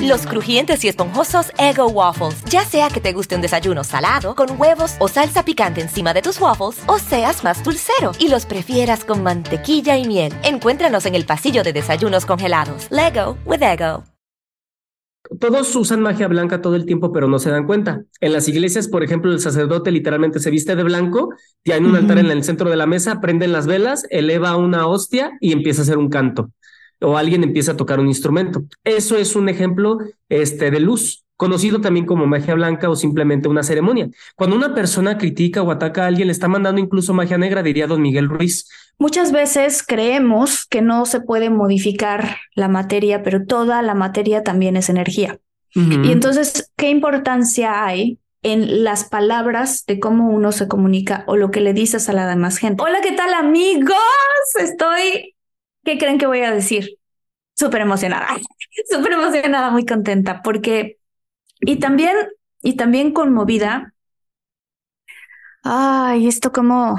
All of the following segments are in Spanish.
Los crujientes y esponjosos Ego Waffles. Ya sea que te guste un desayuno salado, con huevos o salsa picante encima de tus waffles, o seas más dulcero y los prefieras con mantequilla y miel. Encuéntranos en el pasillo de desayunos congelados. Lego with Ego. Todos usan magia blanca todo el tiempo, pero no se dan cuenta. En las iglesias, por ejemplo, el sacerdote literalmente se viste de blanco, tiene un altar en el centro de la mesa, prenden las velas, eleva una hostia y empieza a hacer un canto o alguien empieza a tocar un instrumento. Eso es un ejemplo este, de luz, conocido también como magia blanca o simplemente una ceremonia. Cuando una persona critica o ataca a alguien, le está mandando incluso magia negra, diría don Miguel Ruiz. Muchas veces creemos que no se puede modificar la materia, pero toda la materia también es energía. Y entonces, ¿qué importancia hay en las palabras de cómo uno se comunica o lo que le dices a la demás gente? Hola, ¿qué tal amigos? Estoy ¿Qué creen que voy a decir? Súper emocionada, súper emocionada, muy contenta, porque, y también, y también conmovida. Ay, esto como,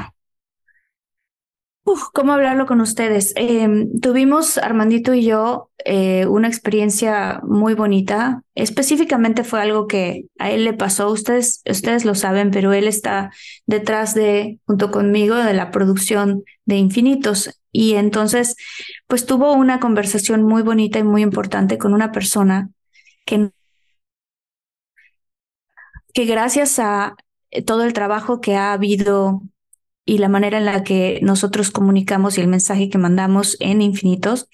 ¿Cómo hablarlo con ustedes? Em, tuvimos, Armandito y yo, eh, una experiencia muy bonita. Específicamente fue algo que a él le pasó. Ustedes, ustedes lo saben, pero él está detrás de, junto conmigo, de la producción de Infinitos. Y entonces, pues tuvo una conversación muy bonita y muy importante con una persona que, que gracias a todo el trabajo que ha habido y la manera en la que nosotros comunicamos y el mensaje que mandamos en infinitos,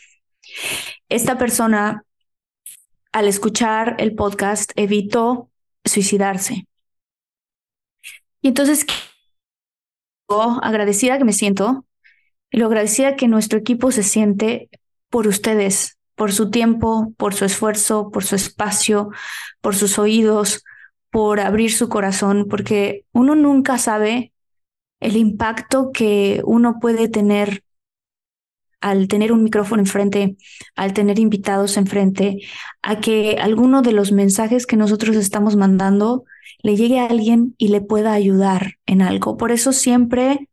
esta persona al escuchar el podcast evitó suicidarse. Y entonces, agradecida que me siento, y lo agradecida que nuestro equipo se siente por ustedes, por su tiempo, por su esfuerzo, por su espacio, por sus oídos, por abrir su corazón, porque uno nunca sabe el impacto que uno puede tener al tener un micrófono enfrente, al tener invitados enfrente, a que alguno de los mensajes que nosotros estamos mandando le llegue a alguien y le pueda ayudar en algo. Por eso siempre,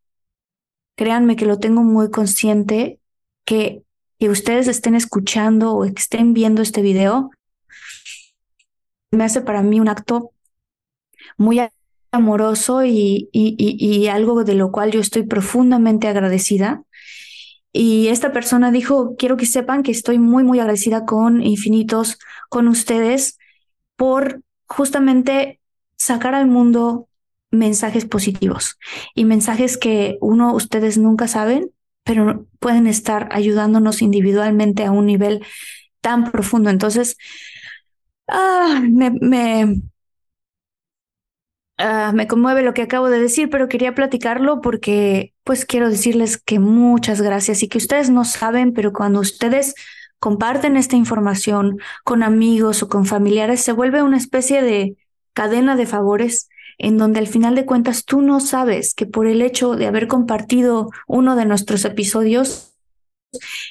créanme que lo tengo muy consciente, que, que ustedes estén escuchando o estén viendo este video, me hace para mí un acto muy amoroso y, algo de lo cual yo estoy profundamente agradecida. Y esta persona dijo, quiero que sepan que estoy muy, muy agradecida con infinitos, con ustedes, por justamente sacar al mundo mensajes positivos y mensajes que uno, ustedes nunca saben, pero pueden estar ayudándonos individualmente a un nivel tan profundo. Entonces, ah, me, Ah, me conmueve lo que acabo de decir, pero quería platicarlo porque pues quiero decirles que muchas gracias y que ustedes no saben, pero cuando ustedes comparten esta información con amigos o con familiares, se vuelve una especie de cadena de favores en donde al final de cuentas tú no sabes que por el hecho de haber compartido uno de nuestros episodios,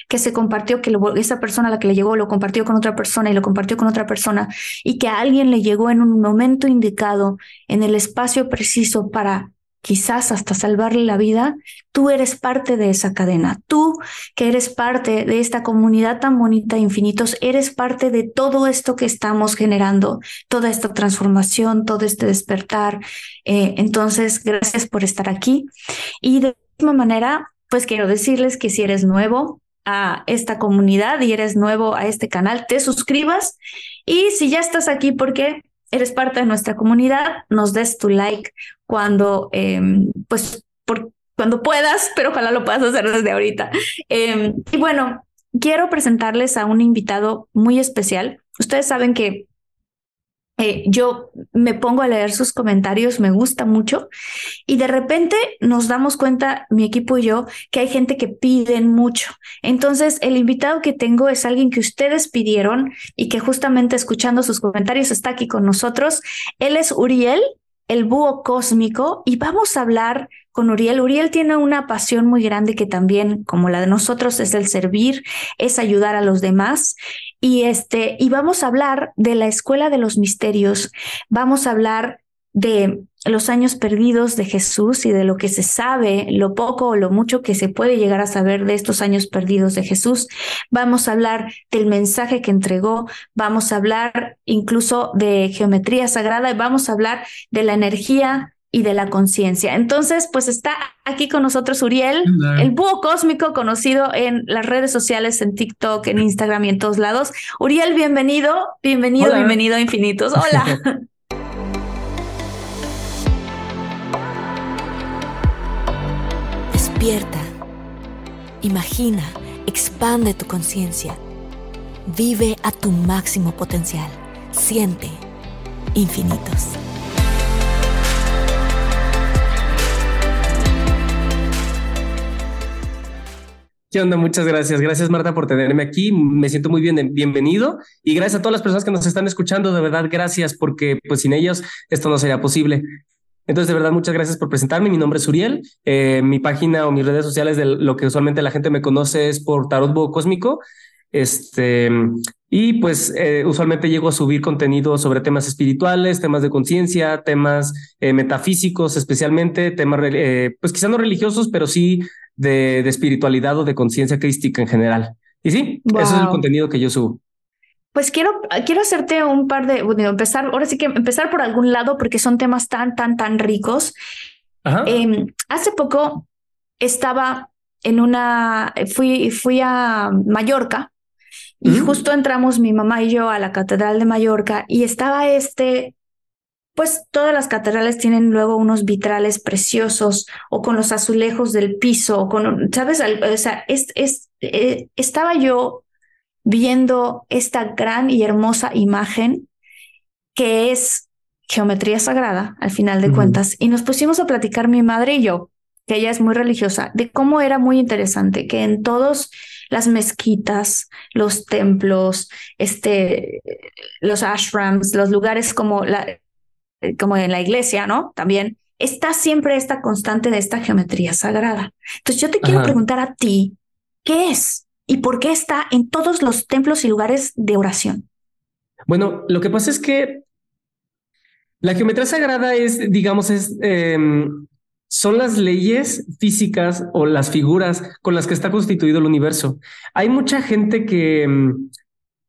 que se compartió, que esa persona a la que le llegó lo compartió con otra persona y lo compartió con otra persona y que a alguien le llegó en un momento indicado, en el espacio preciso para quizás hasta salvarle la vida, tú eres parte de esa cadena. Tú que eres parte de esta comunidad tan bonita, infinitos, eres parte de todo esto que estamos generando, toda esta transformación, todo este despertar. Eh, entonces, gracias por estar aquí. Y de misma manera, pues quiero decirles que si eres nuevo a esta comunidad y eres nuevo a este canal, te suscribas y si ya estás aquí porque eres parte de nuestra comunidad, nos des tu like cuando, em, pues, por, cuando puedas, pero ojalá lo puedas hacer desde ahorita. Em, y bueno, quiero presentarles a un invitado muy especial. Ustedes saben que eh, yo me pongo a leer sus comentarios, me gusta mucho y de repente nos damos cuenta, mi equipo y yo, que hay gente que piden mucho. Entonces, el invitado que tengo es alguien que ustedes pidieron y que justamente escuchando sus comentarios está aquí con nosotros. Él es Uriel, el búho cósmico, y vamos a hablar con Uriel. Uriel tiene una pasión muy grande que también, como la de nosotros, es el servir, es ayudar a los demás. Y este, y vamos a hablar de la escuela de los misterios. Vamos a hablar de los años perdidos de Jesús y de lo que se sabe, lo poco o lo mucho que se puede llegar a saber de estos años perdidos de Jesús. Vamos a hablar del mensaje que entregó, vamos a hablar incluso de geometría sagrada y vamos a hablar de la energía y de la conciencia. Entonces, pues está aquí con nosotros Uriel, el búho cósmico conocido en las redes sociales, en TikTok, en Instagram y en todos lados. Uriel, bienvenido, bienvenido, bienvenido a Infinitos. Hola. Despierta, imagina, expande tu conciencia, vive a tu máximo potencial, siente infinitos. ¿Qué onda? Muchas gracias. Gracias, Marta, por tenerme aquí. Me siento muy bien, bienvenido. Y gracias a todas las personas que nos están escuchando. De verdad, gracias, porque pues sin ellos esto no sería posible. Entonces, de verdad, muchas gracias por presentarme. Mi nombre es Uriel. Eh, mi página o mis redes sociales de lo que usualmente la gente me conoce es por Tarot Búho Cósmico. Este, y pues eh, usualmente llego a subir contenido sobre temas espirituales, temas de conciencia, temas eh, metafísicos, especialmente temas, pues quizá no religiosos, pero sí de, espiritualidad o de conciencia crística en general. Y sí, eso es el contenido que yo subo. Pues quiero, quiero hacerte un par de, bueno, empezar, ahora sí que empezar por algún lado porque son temas tan, tan, tan ricos. Em, hace poco estaba en una, fui, fui a Mallorca y mm. justo entramos mi mamá y yo a la Catedral de Mallorca y estaba este pues todas las catedrales tienen luego unos vitrales preciosos o con los azulejos del piso, o con, ¿sabes? O sea, es, es, eh, estaba yo viendo esta gran y hermosa imagen que es geometría sagrada, al final de cuentas, y nos pusimos a platicar mi madre y yo, que ella es muy religiosa, de cómo era muy interesante que en todos las mezquitas, los templos, este, los ashrams, los lugares como la, como en la iglesia, ¿no? También está siempre esta constante de esta geometría sagrada. Entonces yo te quiero preguntar a ti, ¿qué es y por qué está en todos los templos y lugares de oración? Bueno, lo que pasa es que la geometría sagrada es, digamos, es, em, son las leyes físicas o las figuras con las que está constituido el universo. Hay mucha gente que em,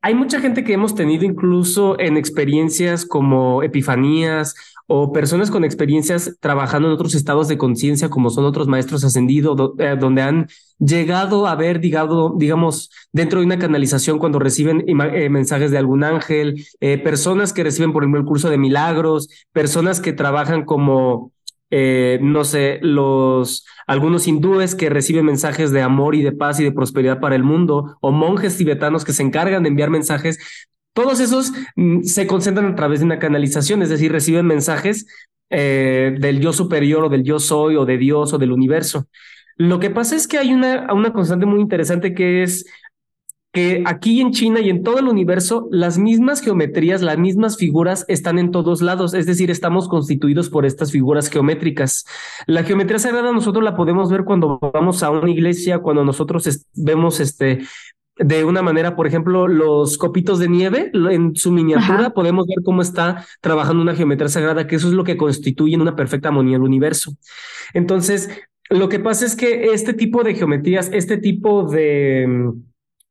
hay mucha gente que hemos tenido incluso en experiencias como epifanías o personas con experiencias trabajando en otros estados de conciencia, como son otros maestros ascendidos, eh, donde han llegado a ver, digamos, dentro de una canalización cuando reciben eh, mensajes de algún ángel, eh, personas que reciben, por ejemplo, el curso de milagros, personas que trabajan como eh, no sé, los algunos hindúes que reciben mensajes de amor y de paz y de prosperidad para el mundo, o monjes tibetanos que se encargan de enviar mensajes, todos esos mm, se concentran a través de una canalización, es decir, reciben mensajes eh, del yo superior o del yo soy o de Dios o del universo. Lo que pasa es que hay una, una constante muy interesante que es que aquí en China y en todo el universo las mismas geometrías, las mismas figuras están en todos lados, es decir, estamos constituidos por estas figuras geométricas. La geometría sagrada nosotros la podemos ver cuando vamos a una iglesia, cuando nosotros vemos este de una manera, por ejemplo, los copitos de nieve en su miniatura, podemos ver cómo está trabajando una geometría sagrada, que eso es lo que constituye en una perfecta armonía el universo. Entonces, lo que pasa es que este tipo de geometrías, este tipo de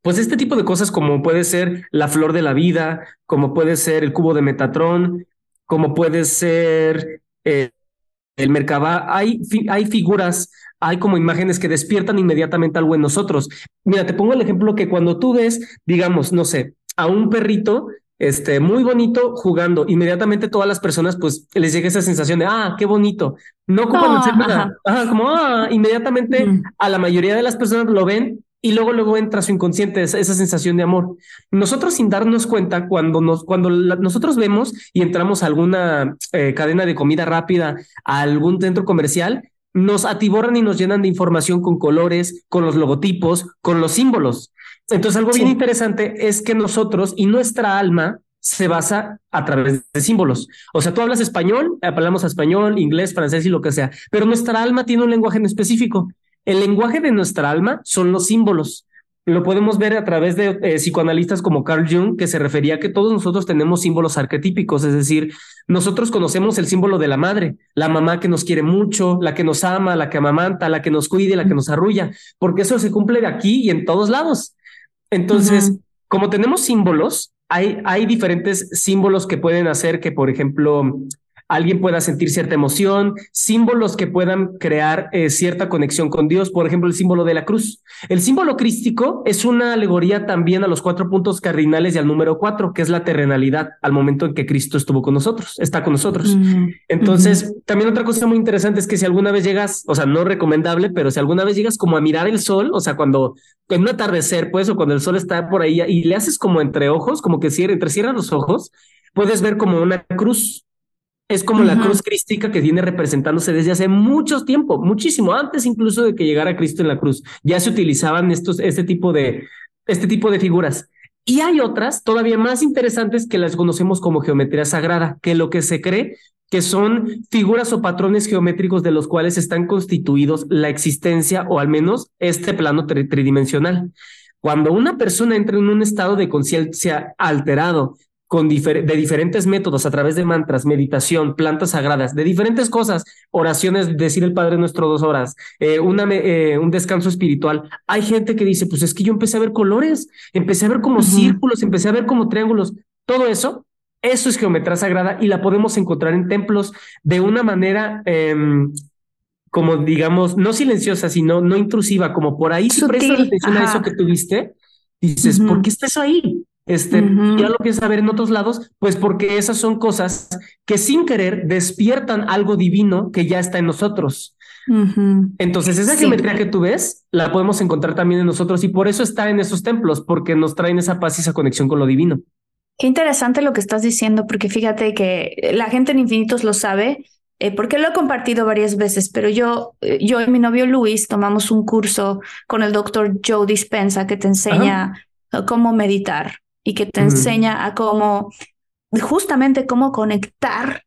pues este tipo de cosas como puede ser la flor de la vida, como puede ser el cubo de Metatron, como puede ser eh, el Merkabah, hay, hay figuras, hay como imágenes que despiertan inmediatamente algo en nosotros. Mira, te pongo el ejemplo que cuando tú ves, digamos, no sé, a un perrito este, muy bonito jugando. Inmediatamente todas las personas, pues, les llega esa sensación de, ah, qué bonito. No ocupan hacer nada. como, ah, inmediatamente a la mayoría de las personas lo ven y luego luego entra su inconsciente esa, sensación de amor. Nosotros sin darnos cuenta, cuando nos cuando nosotros vemos y entramos a alguna eh, cadena de comida rápida, a algún centro comercial, nos atiborran y nos llenan de información con colores, con los logotipos, con los símbolos. Entonces algo bien interesante es que nosotros y nuestra alma se basa a través de símbolos. O sea, tú hablas español, hablamos español, inglés, francés y lo que sea, pero nuestra alma tiene un lenguaje en específico. El lenguaje de nuestra alma son los símbolos. Lo podemos ver a través de eh, psicoanalistas como Carl Jung, que se refería a que todos nosotros tenemos símbolos arquetípicos, es decir, nosotros conocemos el símbolo de la madre, la mamá que nos quiere mucho, la que nos ama, la que amamanta, la que nos cuide, la que nos arrulla, porque eso se cumple de aquí y en todos lados. Entonces, como tenemos símbolos, hay, hay diferentes símbolos que pueden hacer que, por ejemplo, alguien pueda sentir cierta emoción, símbolos que puedan crear eh, cierta conexión con Dios, por ejemplo, el símbolo de la cruz. El símbolo crístico es una alegoría también a los cuatro puntos cardinales y al número cuatro, que es la terrenalidad, al momento en que Cristo estuvo con nosotros, está con nosotros. Mm, Entonces, también otra cosa muy interesante es que si alguna vez llegas, o sea, no recomendable, pero si alguna vez llegas como a mirar el sol, o sea, cuando en un atardecer, pues, o cuando el sol está por ahí y le haces como entre ojos, como que cierra, entre cierra los ojos, puedes ver como una cruz es como la cruz crística que viene representándose desde hace mucho tiempo, muchísimo antes incluso de que llegara Cristo en la cruz. Ya se utilizaban estos, este tipo de, este tipo de figuras. Y hay otras todavía más interesantes que las conocemos como geometría sagrada, que lo que se cree que son figuras o patrones geométricos de los cuales están constituidos la existencia o al menos este plano tridimensional. Cuando una persona entra en un estado de conciencia alterado con de diferentes métodos, a través de mantras, meditación, plantas sagradas, de diferentes cosas, oraciones, decir el Padre Nuestro dos horas, eh, una, eh, un descanso espiritual. Hay gente que dice, pues es que yo empecé a ver colores, empecé a ver como círculos, empecé a ver como triángulos, todo eso, eso es geometría sagrada y la podemos encontrar en templos de una manera... Em, como digamos, no silenciosa, sino no intrusiva, como por ahí, si prestas atención a eso que tuviste, dices, ¿por qué está eso ahí? Este, ya lo que es saber en otros lados, pues porque esas son cosas que sin querer despiertan algo divino que ya está en nosotros. Entonces, esa geometría que tú ves, la podemos encontrar también en nosotros y por eso está en esos templos, porque nos traen esa paz y esa conexión con lo divino. Qué interesante lo que estás diciendo, porque fíjate que la gente en Infinitos lo sabe, eh, porque lo he compartido varias veces, pero yo, eh, yo y mi novio Luis tomamos un curso con el doctor Joe Dispensa que te enseña cómo meditar y que te enseña a cómo, justamente cómo conectar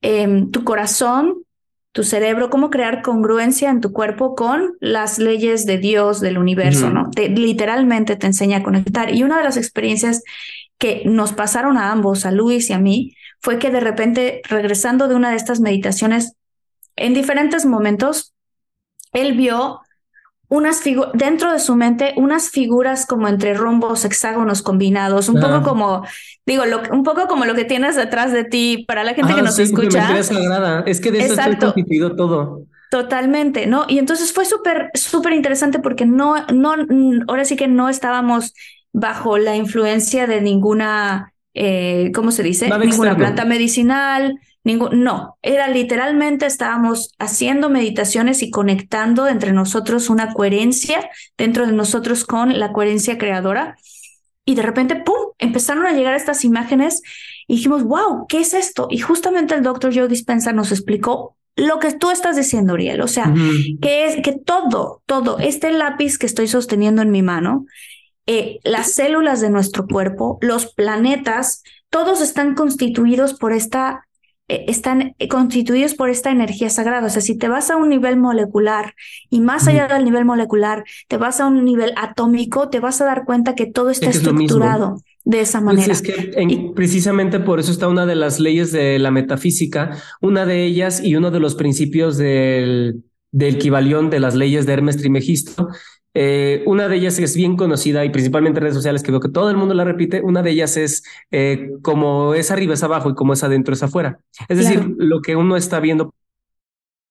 em, tu corazón, tu cerebro, cómo crear congruencia en tu cuerpo con las leyes de Dios, del universo, ¿no? Te, literalmente te enseña a conectar. Y una de las experiencias que nos pasaron a ambos, a Luis y a mí, fue que de repente, regresando de una de estas meditaciones, en diferentes momentos, él vio unas figuras, dentro de su mente, unas figuras como entre rombos, hexágonos combinados, un poco como, digo, lo, un poco como lo que tienes detrás de ti para la gente que nos escucha. Es que de eso está constituido todo. Totalmente, ¿no? Y entonces fue súper, súper interesante porque no, no, ahora sí que no estábamos bajo la influencia de ninguna, eh, ¿cómo se dice? ninguna planta medicinal, no, era literalmente estábamos haciendo meditaciones y conectando entre nosotros una coherencia dentro de nosotros con la coherencia creadora. Y de repente, ¡pum!, empezaron a llegar estas imágenes y dijimos, wow, ¿qué es esto? Y justamente el doctor Joe Dispensa nos explicó lo que tú estás diciendo, Uriel. O sea, que es que todo, todo, este lápiz que estoy sosteniendo en mi mano, eh, las células de nuestro cuerpo, los planetas, todos están constituidos por esta están eh, constituidos por esta energía sagrada. O sea, si te vas a un nivel molecular y más allá del nivel molecular, te vas a un nivel atómico, te vas a dar cuenta que todo está estructurado de esa pues manera. es que precisamente por eso está una de las leyes de la metafísica, una de ellas y uno de los principios del, del Kibalión de las leyes de Hermes Trimegisto eh, una de ellas es bien conocida y principalmente en redes sociales que veo que todo el mundo la repite. Una de ellas es eh, como es arriba es abajo y como es adentro es afuera. Es decir, lo que uno está viendo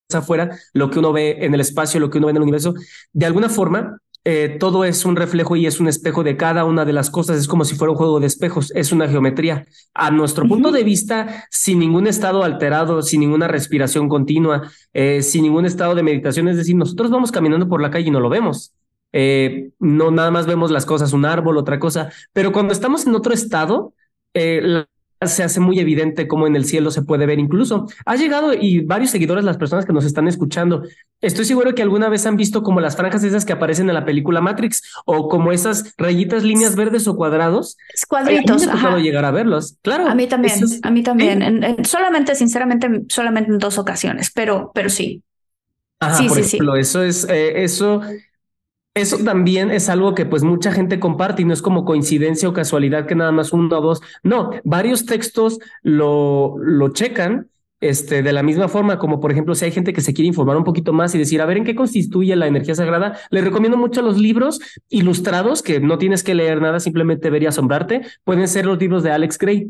es afuera, lo que uno ve en el espacio, lo que uno ve en el universo, de alguna forma eh, todo es un reflejo y es un espejo de cada una de las cosas. Es como si fuera un juego de espejos, es una geometría. A nuestro punto de vista, sin ningún estado alterado, sin ninguna respiración continua, sin ningún estado de meditación, es decir, nosotros vamos caminando por la calle y no lo vemos eh, no nada más vemos las cosas, un árbol, otra cosa, pero cuando estamos en otro estado, eh, se hace muy evidente cómo en el cielo se puede ver incluso. Ha llegado y varios seguidores, las personas que nos están escuchando, estoy seguro que alguna vez han visto como las franjas esas que aparecen en la película Matrix o como esas rayitas, líneas verdes o cuadrados. Cuadritos. Llegar a verlos. Claro. A mí también, a mí también. solamente, sinceramente, solamente en dos ocasiones, pero, pero sí. sí, por sí, ejemplo, eso es, eh, eso eso también es algo que pues mucha gente comparte y no es como coincidencia o casualidad que nada más uno o dos. No, varios textos lo, lo checan este, de la misma forma, como por ejemplo, si hay gente que se quiere informar un poquito más y decir, a ver, ¿en qué constituye la energía sagrada? Le recomiendo mucho los libros ilustrados, que no tienes que leer nada, simplemente ver y asombrarte. Pueden ser los libros de Alex Gray.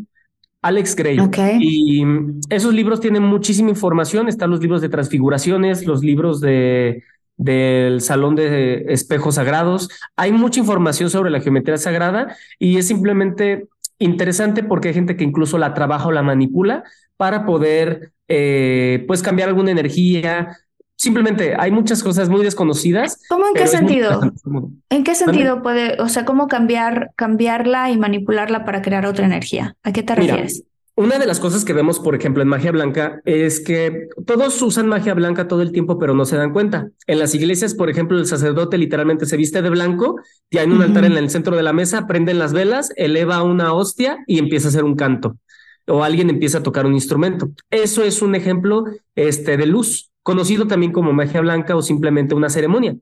Alex Gray. Y esos libros tienen muchísima información. Están los libros de transfiguraciones, los libros de del Salón de Espejos Sagrados. Hay mucha información sobre la geometría sagrada y es simplemente interesante porque hay gente que incluso la trabaja o la manipula para poder eh, pues cambiar alguna energía. Simplemente hay muchas cosas muy desconocidas. ¿Cómo en qué sentido? ¿En qué sentido puede, o sea, cómo cambiar, cambiarla y manipularla para crear otra energía? ¿A qué te refieres? Una de las cosas que vemos, por ejemplo, en magia blanca es que todos usan magia blanca todo el tiempo, pero no se dan cuenta. En las iglesias, por ejemplo, el sacerdote literalmente se viste de blanco, tiene un altar en el centro de la mesa, prenden las velas, eleva una hostia y empieza a hacer un canto. O alguien empieza a tocar un instrumento. Eso es un ejemplo este, de luz, conocido también como magia blanca o simplemente una ceremonia.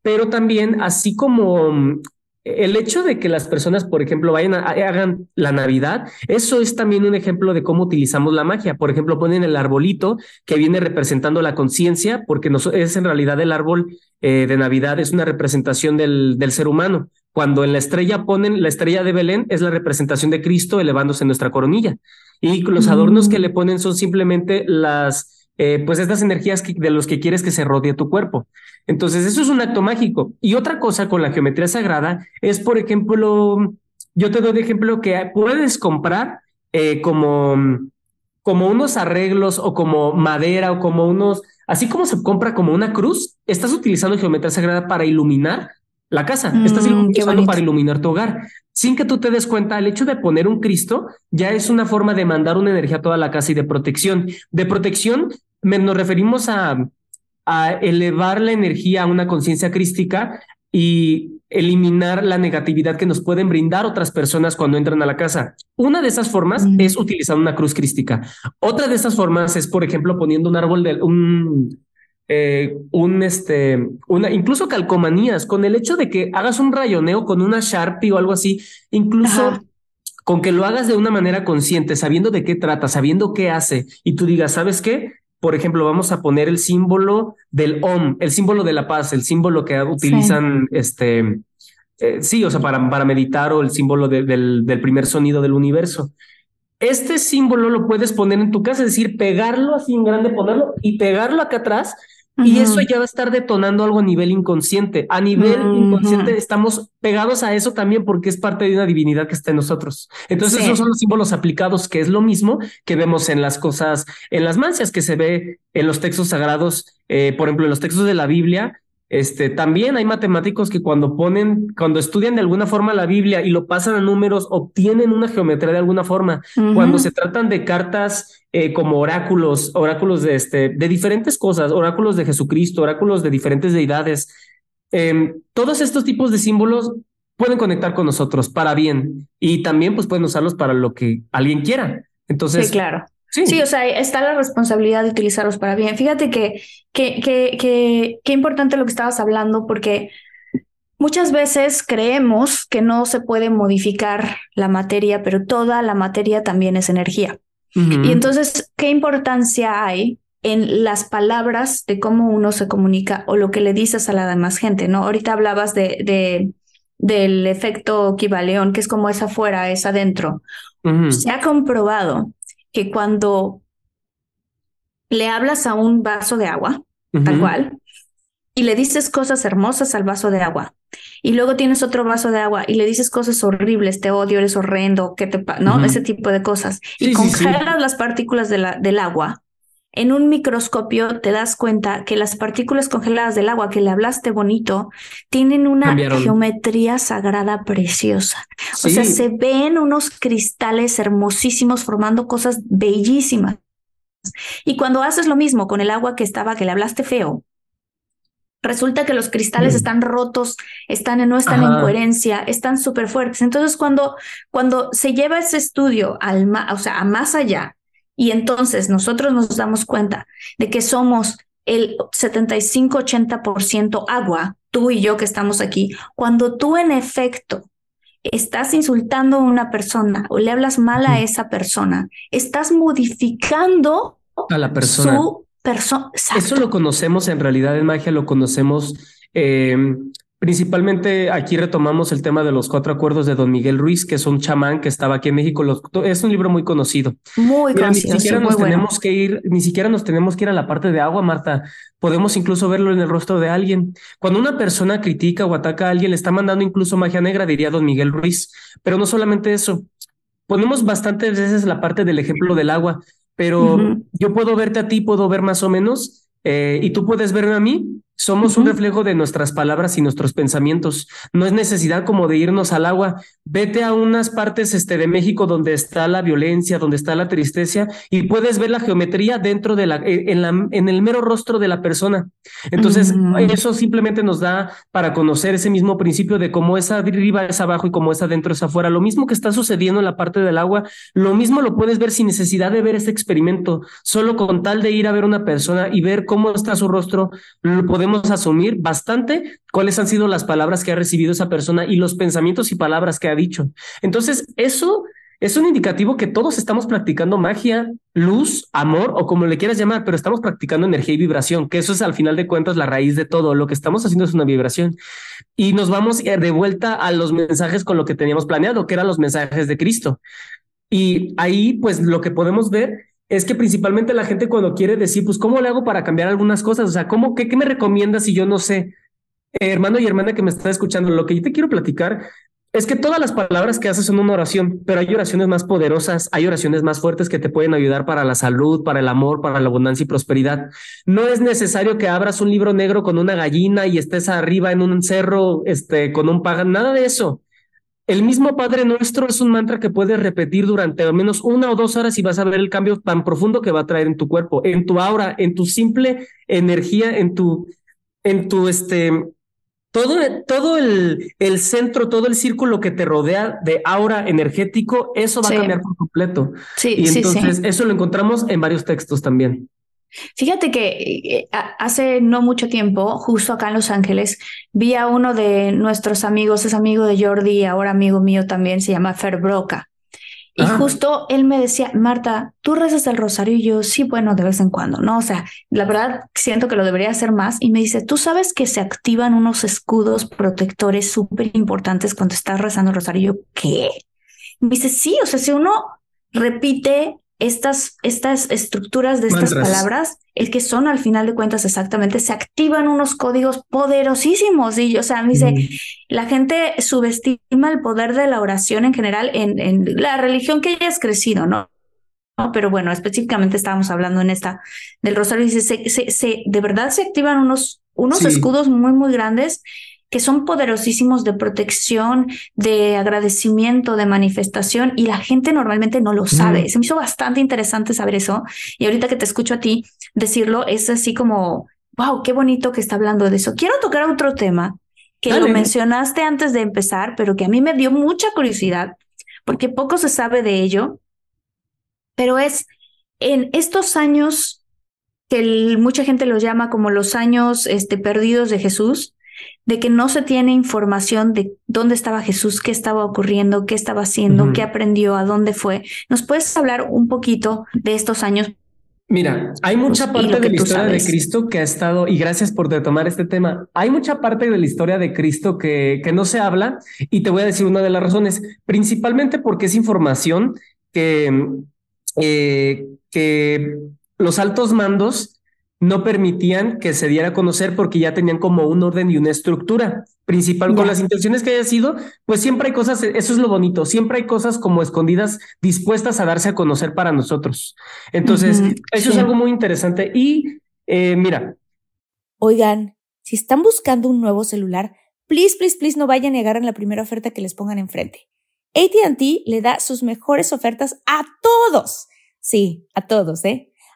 Pero también, así como el hecho de que las personas, por ejemplo, vayan a, hagan la Navidad, eso es también un ejemplo de cómo utilizamos la magia. Por ejemplo, ponen el arbolito que viene representando la conciencia, porque es en realidad el árbol eh, de Navidad, es una representación del, del ser humano. Cuando en la estrella ponen la estrella de Belén, es la representación de Cristo elevándose en nuestra coronilla. Y los adornos que mm. le ponen son simplemente las, eh, pues estas energías de los que quieres que se rodee tu cuerpo. Entonces, eso es un acto mágico. Y otra cosa con la geometría sagrada es, por ejemplo, yo te doy de ejemplo que puedes comprar eh, como, como unos arreglos o como madera o como unos, así como se compra como una cruz, estás utilizando geometría sagrada para iluminar la casa. Estás mm, utilizando para iluminar tu hogar. Sin que tú te des cuenta, el hecho de poner un Cristo ya es una forma de mandar una energía a toda la casa y de protección. De protección nos referimos a, a elevar la energía a una conciencia crística y eliminar la negatividad que nos pueden brindar otras personas cuando entran a la casa. Una de esas formas mm. es utilizar una cruz crística. Otra de esas formas es, por ejemplo, poniendo un árbol de un eh, un este, una, incluso calcomanías, con el hecho de que hagas un rayoneo con una Sharpie o algo así, incluso con que lo hagas de una manera consciente, sabiendo de qué trata, sabiendo qué hace, y tú digas, ¿sabes qué? Por ejemplo, vamos a poner el símbolo del OM, el símbolo de la paz, el símbolo que utilizan, este, eh, sí, o sea, para, para meditar o el símbolo del, del primer sonido del universo. Este símbolo lo puedes poner en tu casa, es decir, pegarlo así en grande, ponerlo y pegarlo acá atrás y eso ya va a estar detonando algo a nivel inconsciente. A nivel inconsciente estamos pegados a eso también porque es parte de una divinidad que está en nosotros. Entonces esos son los símbolos aplicados, que es lo mismo que vemos en las cosas, en las mancias que se ve en los textos sagrados, eh, por ejemplo, en los textos de la Biblia, este, también hay matemáticos que cuando ponen, cuando estudian de alguna forma la Biblia y lo pasan a números, obtienen una geometría de alguna forma. Cuando se tratan de cartas eh, como oráculos, oráculos de, este, de diferentes cosas, oráculos de Jesucristo, oráculos de diferentes deidades, em, todos estos tipos de símbolos pueden conectar con nosotros para bien y también pues pueden usarlos para lo que alguien quiera. Entonces, sí, claro. Sí. o sea, está la responsabilidad de utilizarlos para bien. Fíjate que qué que, que, que, importante lo que estabas hablando, porque muchas veces creemos que no se puede modificar la materia, pero toda la materia también es energía. Y entonces, ¿qué importancia hay en las palabras de cómo uno se comunica o lo que le dices a la demás gente? ¿no? Ahorita hablabas de, de del efecto Kibaleón, que es como es afuera, es adentro. Se ha comprobado que cuando le hablas a un vaso de agua, tal cual, y le dices cosas hermosas al vaso de agua, y luego tienes otro vaso de agua y le dices cosas horribles, te odio, eres horrendo, qué te ¿no? Ese tipo de cosas. y congelas las partículas de la, del agua. En un microscopio te das cuenta que las partículas congeladas del agua que le hablaste bonito tienen una geometría sagrada preciosa. O sea, se ven unos cristales hermosísimos formando cosas bellísimas. Y cuando haces lo mismo con el agua que estaba, que le hablaste feo, resulta que los cristales mm. están rotos, están, no están en coherencia, están súper fuertes. Entonces, cuando, cuando se lleva ese estudio al, o sea, a más allá, y entonces nosotros nos damos cuenta de que somos el 75-80% agua, tú y yo que estamos aquí, cuando tú en efecto estás insultando a una persona o le hablas mal a esa persona, estás modificando a la persona. Su persona. Eso lo conocemos en realidad en magia, lo conocemos eh, Principalmente aquí retomamos el tema de los cuatro acuerdos de Don Miguel Ruiz, que es un chamán que estaba aquí en México. es un libro muy conocido. Muy conocido. Ni siquiera nos tenemos que ir, ni siquiera nos tenemos que ir a la parte de agua, Marta. Podemos incluso verlo en el rostro de alguien. Cuando una persona critica o ataca a alguien, le está mandando incluso magia negra, diría Don Miguel Ruiz. Pero no solamente eso. Ponemos bastantes veces la parte del ejemplo del agua, pero yo puedo verte a ti, puedo ver más o menos, eh, y tú puedes verme a mí, somos un reflejo de nuestras palabras y nuestros pensamientos. No es necesidad como de irnos al agua. Vete a unas partes este, de México donde está la violencia, donde está la tristeza y puedes ver la geometría dentro de la, eh, en, la, en el mero rostro de la persona. Entonces, eso simplemente nos da para conocer ese mismo principio de cómo esa arriba es abajo y cómo esa adentro es afuera. Lo mismo que está sucediendo en la parte del agua, lo mismo lo puedes ver sin necesidad de ver este experimento. Solo con tal de ir a ver una persona y ver cómo está su rostro, lo podemos asumir bastante cuáles han sido las palabras que ha recibido esa persona y los pensamientos y palabras que ha dicho. Entonces, eso es un indicativo que todos estamos practicando magia, luz, amor o como le quieras llamar, pero estamos practicando energía y vibración, que eso es al final de cuentas la raíz de todo. Lo que estamos haciendo es una vibración. Y nos vamos eh, de vuelta a los mensajes con lo que teníamos planeado, que eran los mensajes de Cristo. Y ahí, pues lo que podemos ver es que principalmente la gente cuando quiere decir, pues, ¿cómo le hago para cambiar algunas cosas? O sea, ¿cómo, qué, me recomiendas si yo no sé? Eh, hermano y hermana que me está escuchando, lo que yo te quiero platicar es que todas las palabras que haces son una oración, pero hay oraciones más poderosas, hay oraciones más fuertes que te pueden ayudar para la salud, para el amor, para la abundancia y prosperidad. No es necesario que abras un libro negro con una gallina y estés arriba en un cerro, este, con un pagan, nada de eso. El mismo Padre Nuestro es un mantra que puedes repetir durante al menos una o dos horas y vas a ver el cambio tan profundo que va a traer en tu cuerpo, en tu aura, en tu simple energía, en tu, en tu, este, todo, todo el, el centro, todo el círculo que te rodea de aura energético, eso va a cambiar por completo. Sí, y entonces eso lo encontramos en varios textos también. Fíjate que eh, hace no mucho tiempo, justo acá en Los Ángeles, vi a uno de nuestros amigos, es amigo de Jordi, ahora amigo mío también, se llama Fer Broca. Y ah. justo él me decía, Marta, ¿tú rezas el rosario? Y yo, sí, bueno, de vez en cuando, ¿no? O sea, la verdad siento que lo debería hacer más. Y me dice, ¿tú sabes que se activan unos escudos protectores súper importantes cuando estás rezando el rosario? Y yo, ¿qué? me dice, sí, o sea, si uno repite estas, estas estructuras de estas palabras, el que son al final de cuentas exactamente, se activan unos códigos poderosísimos. Y, o sea, me dice, la gente subestima el poder de la oración en general en, en la religión que hayas crecido, ¿no? ¿no? Pero bueno, específicamente estábamos hablando en esta del rosario. Dice, se, se, se, de verdad se activan unos, unos escudos muy, muy grandes que son poderosísimos de protección, de agradecimiento, de manifestación, y la gente normalmente no lo sabe. Se me hizo bastante interesante saber eso. Y ahorita que te escucho a ti decirlo, es así como, wow, qué bonito que está hablando de eso. Quiero tocar otro tema que lo mencionaste antes de empezar, pero que a mí me dio mucha curiosidad, porque poco se sabe de ello, pero es en estos años que mucha gente los llama como los años este, perdidos de Jesús, de que no se tiene información de dónde estaba Jesús, qué estaba ocurriendo, qué estaba haciendo, qué aprendió, a dónde fue. ¿Nos puedes hablar un poquito de estos años? Mira, hay mucha pues, parte de la historia de Cristo que ha estado, y gracias por retomar este tema, hay mucha parte de la historia de Cristo que, que no se habla y te voy a decir una de las razones, principalmente porque es información que, eh, que los altos mandos no permitían que se diera a conocer porque ya tenían como un orden y una estructura. principal, con las intenciones que haya sido, pues siempre hay cosas, eso es lo bonito, siempre hay cosas como escondidas dispuestas a darse a conocer para nosotros. Entonces, eso es algo muy interesante. Y eh, mira. Oigan, si están buscando un nuevo celular, please, please, please no vayan a negar en la primera oferta que les pongan enfrente. ATT le da sus mejores ofertas a todos. Sí, a todos, ¿eh?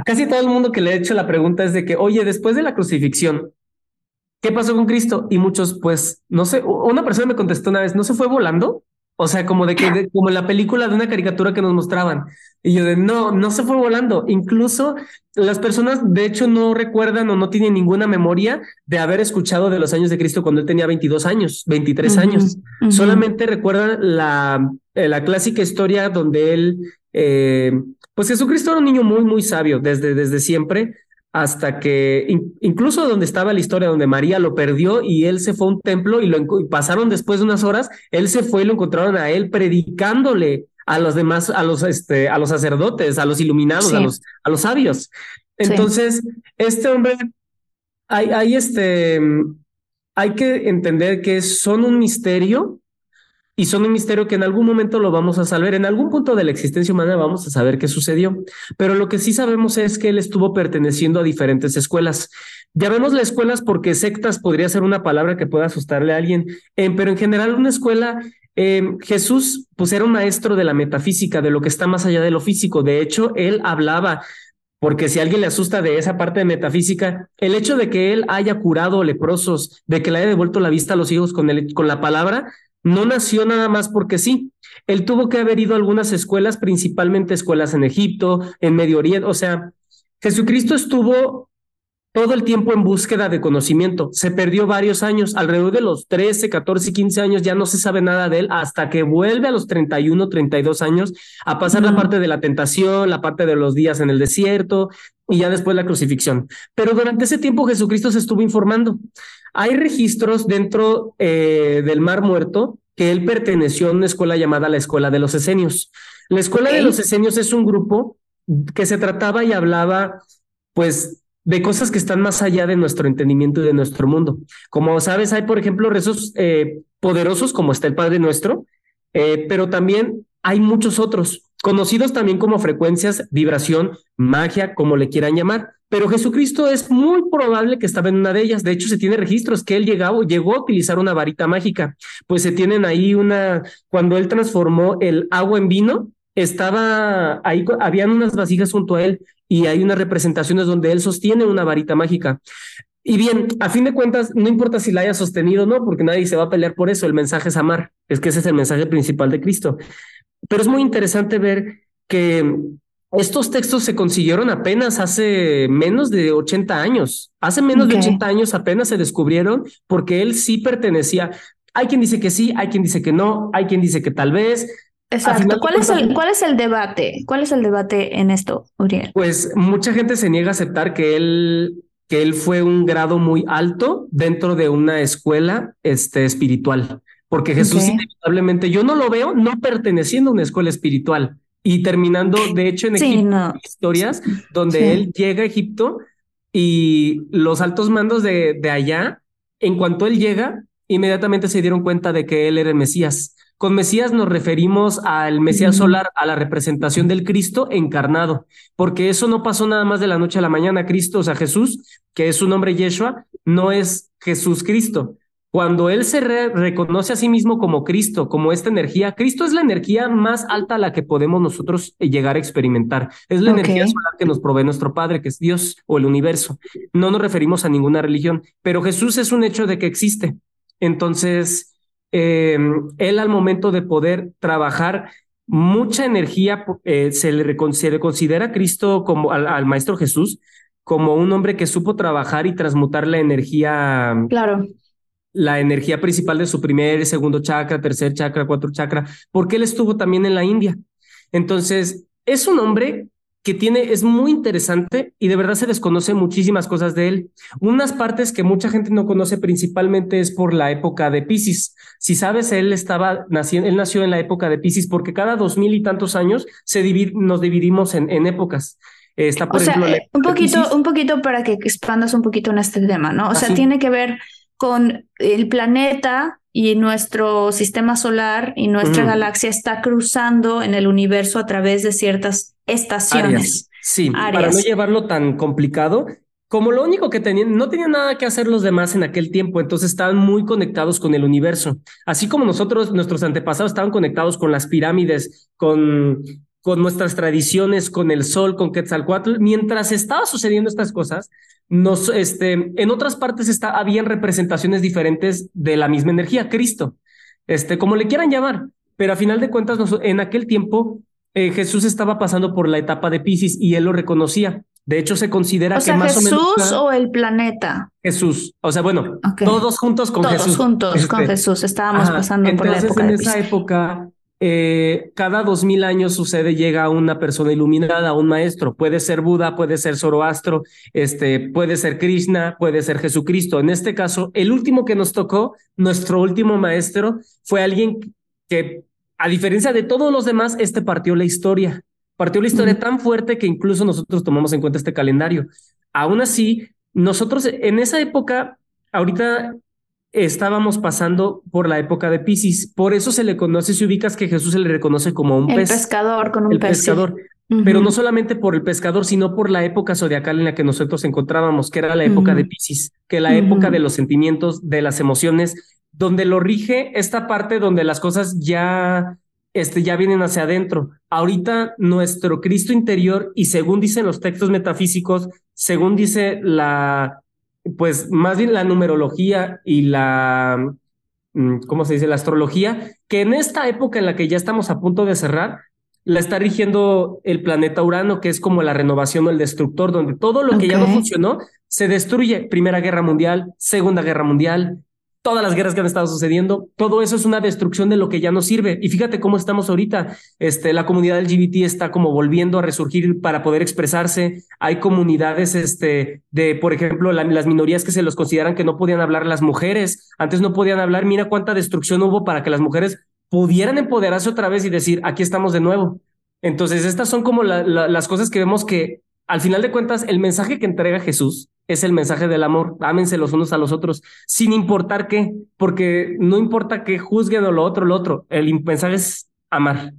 A casi todo el mundo que le he hecho la pregunta es de que, oye, después de la crucifixión, ¿qué pasó con Cristo? Y muchos, pues, no sé, una persona me contestó una vez, ¿no se fue volando? O sea, como de que, como en la película de una caricatura que nos mostraban. Y yo de, no, no se fue volando. Incluso las personas, de hecho, no recuerdan o no tienen ninguna memoria de haber escuchado de los años de Cristo cuando él tenía 22 años, 23 años. Solamente recuerdan la, eh, la clásica historia donde él eh, pues Jesucristo era un niño muy, muy sabio desde, desde siempre, hasta que incluso donde estaba la historia, donde María lo perdió y él se fue a un templo y, lo, pasaron después de unas horas, él se fue y lo encontraron a él predicándole a los demás, a los, este, a los sacerdotes, a los iluminados, a, los, a los sabios. Entonces, este hombre, hay, hay, este, hay que entender que son un misterio y son un misterio que en algún momento lo vamos a saber, en algún punto de la existencia humana vamos a saber qué sucedió, pero lo que sí sabemos es que él estuvo perteneciendo a diferentes escuelas. Llamémosle escuelas porque sectas podría ser una palabra que pueda asustarle a alguien, eh, pero en general una escuela eh, Jesús, pues era un maestro de la metafísica, de lo que está más allá de lo físico. De hecho, él hablaba, porque si alguien le asusta de esa parte de metafísica, el hecho de que él haya curado leprosos, de que le haya devuelto la vista a los hijos con, el, con la palabra, no nació nada más porque sí. Él tuvo que haber ido a algunas escuelas, principalmente escuelas en Egipto, en Medio Oriente. O sea, Jesucristo estuvo todo el tiempo en búsqueda de conocimiento. Se perdió varios años, alrededor de los 13, 14, 15 años, ya no se sabe nada de él hasta que vuelve a los 31, 32 años a pasar la parte de la tentación, la parte de los días en el desierto y ya después la crucifixión. Pero durante ese tiempo Jesucristo se estuvo informando. Hay registros dentro eh, del Mar Muerto que él perteneció a una escuela llamada la Escuela de los Esenios. La Escuela de los Esenios es un grupo que se trataba y hablaba, pues, de cosas que están más allá de nuestro entendimiento y de nuestro mundo. Como sabes, hay, por ejemplo, rezos eh, poderosos como está el Padre Nuestro, eh, pero también hay muchos otros, conocidos también como frecuencias, vibración, magia, como le quieran llamar. Pero Jesucristo es muy probable que estaba en una de ellas. De hecho, se tiene registros que él llegó, llegó a utilizar una varita mágica. Pues se tienen ahí una, cuando él transformó el agua en vino, estaba ahí, habían unas vasijas junto a él y hay unas representaciones donde él sostiene una varita mágica. Y bien, a fin de cuentas, no importa si la haya sostenido o no, porque nadie se va a pelear por eso. El mensaje es amar. Es que ese es el mensaje principal de Cristo. Pero es muy interesante ver que estos textos se consiguieron apenas hace menos de 80 años. Hace menos de 80 años apenas se descubrieron porque él sí pertenecía. Hay quien dice que sí, hay quien dice que no, hay quien dice que tal vez. Exacto. ¿Cuál es, el, ¿Cuál es el debate? ¿Cuál es el debate en esto, Uriel? Pues mucha gente se niega a aceptar que él, que él fue un grado muy alto dentro de una escuela este, espiritual. Porque Jesús inevitablemente, yo no lo veo no perteneciendo a una escuela espiritual y terminando, de hecho, en Egipto, historias donde él llega a Egipto y los altos mandos de, de allá, en cuanto él llega, inmediatamente se dieron cuenta de que él era el Mesías, Con Mesías nos referimos al Mesías solar, a la representación del Cristo encarnado, porque eso no pasó nada más de la noche a la mañana. Cristo, o sea, Jesús, que es su nombre Yeshua, no es Jesús Cristo. Cuando Él se reconoce a sí mismo como Cristo, como esta energía, Cristo es la energía más alta a la que podemos nosotros eh, llegar a experimentar. Es la energía solar que nos provee nuestro Padre, que es Dios o el universo. No nos referimos a ninguna religión, pero Jesús es un hecho de que existe. Entonces, em, Él al momento de poder trabajar mucha energía, eh, se, le, considera a Cristo como al Maestro Jesús como un hombre que supo trabajar y transmutar la energía claro la energía principal de su primer, segundo chakra, tercer chakra, cuatro chakra, porque él estuvo también en la India. Entonces, es un hombre que tiene, es muy interesante y de verdad se desconoce muchísimas cosas de él. Unas partes que mucha gente no conoce principalmente es por la época de Pisces. Si sabes, él estaba naciendo, él nació en la época de Pisces porque cada dos mil y tantos años se nos dividimos en, en épocas. Está, por o sea, eh, un poquito, un poquito para que expandas un poquito en este tema, ¿no? O sea, tiene que ver con el planeta y nuestro sistema solar y nuestra galaxia está cruzando en el universo a través de ciertas estaciones. Sí, para no llevarlo tan complicado, como lo único que tenían, no tenían nada que hacer los demás en aquel tiempo, entonces estaban muy conectados con el universo. Así como nosotros, nuestros antepasados estaban conectados con las pirámides, con, con nuestras tradiciones, con el sol, con Quetzalcoatl, mientras estaba sucediendo estas cosas, nos, este, en otras partes está, habían representaciones diferentes de la misma energía, Cristo, este, como le quieran llamar, pero a final de cuentas, en aquel tiempo eh, Jesús estaba pasando por la etapa de Pisces y él lo reconocía. De hecho, se considera que más Jesús o menos. o el planeta? Jesús. O sea, bueno, todos juntos con Jesús. Todos juntos con este, Jesús. Estábamos pasando por la época. En esa época, eh, cada dos mil años sucede, llega una persona iluminada, un maestro. Puede ser Buda, puede ser Zoroastro, este, puede ser Krishna, puede ser Jesucristo. En este caso, el último que nos tocó, nuestro último maestro, fue alguien que, a diferencia de todos los demás, este partió la historia. Partió la historia tan fuerte que incluso nosotros tomamos en cuenta este calendario. Aún así, nosotros en esa época, ahorita estábamos pasando por la época de Pisces. Por eso se le conoce, si ubicas que Jesús se le reconoce como un el pescador con un el pez. pescador. Pero no solamente por el pescador, sino por la época zodiacal en la que nosotros encontrábamos, que era la época de Pisces, que la época de los sentimientos, de las emociones, donde lo rige esta parte donde las cosas ya, este, ya vienen hacia adentro. Ahorita nuestro Cristo interior, y según dicen los textos metafísicos, según dice la, pues más bien la numerología y la, mm, ¿cómo se dice? La astrología, que en esta época en la que ya estamos a punto de cerrar, la está rigiendo el planeta Urano, que es como la renovación o el destructor, donde todo lo que ya no funcionó se destruye. Primera Guerra Mundial, Segunda Guerra Mundial, todas las guerras que han estado sucediendo, todo eso es una destrucción de lo que ya no sirve. Y fíjate cómo estamos ahorita. Este, la comunidad LGBT está como volviendo a resurgir para poder expresarse. Hay comunidades, este, de, por ejemplo, las minorías que se los consideran que no podían hablar las mujeres. Antes no podían hablar. Mira cuánta destrucción hubo para que las mujeres pudieran empoderarse otra vez y decir, aquí estamos de nuevo. Entonces, estas son como las cosas que vemos que al final de cuentas, el mensaje que entrega Jesús es el mensaje del amor. Ámense los unos a los otros, sin importar qué, porque no importa que juzguen o lo otro, lo otro. El mensaje es amar.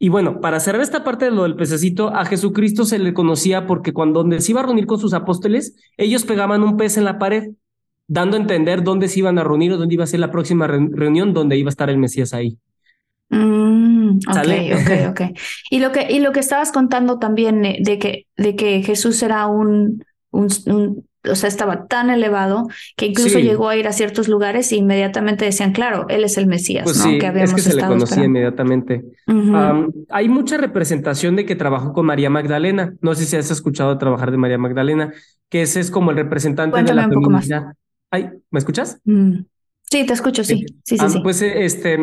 Y bueno, para cerrar esta parte de lo del pececito, a Jesucristo se le conocía porque cuando se iba a reunir con sus apóstoles, ellos pegaban un pez en la pared, dando a entender dónde se iban a reunir o dónde iba a ser la próxima reunión, donde iba a estar el Mesías ahí. Mm, ok, ok, ok. Y lo que, y lo que estabas contando también eh, de que, de que Jesús era un, un, o sea, estaba tan elevado que incluso llegó a ir a ciertos lugares e inmediatamente decían, claro, él es el Mesías, pues ¿no? Sí, que habíamos es que se le conocía inmediatamente. hay mucha representación de que trabajó con María Magdalena. No sé si has escuchado trabajar de María Magdalena, que ese es como el representante de la feminidad. Ay, ¿me escuchas? Mm. Sí, te escucho, sí. Sí, sí, sí. Pues eh, este,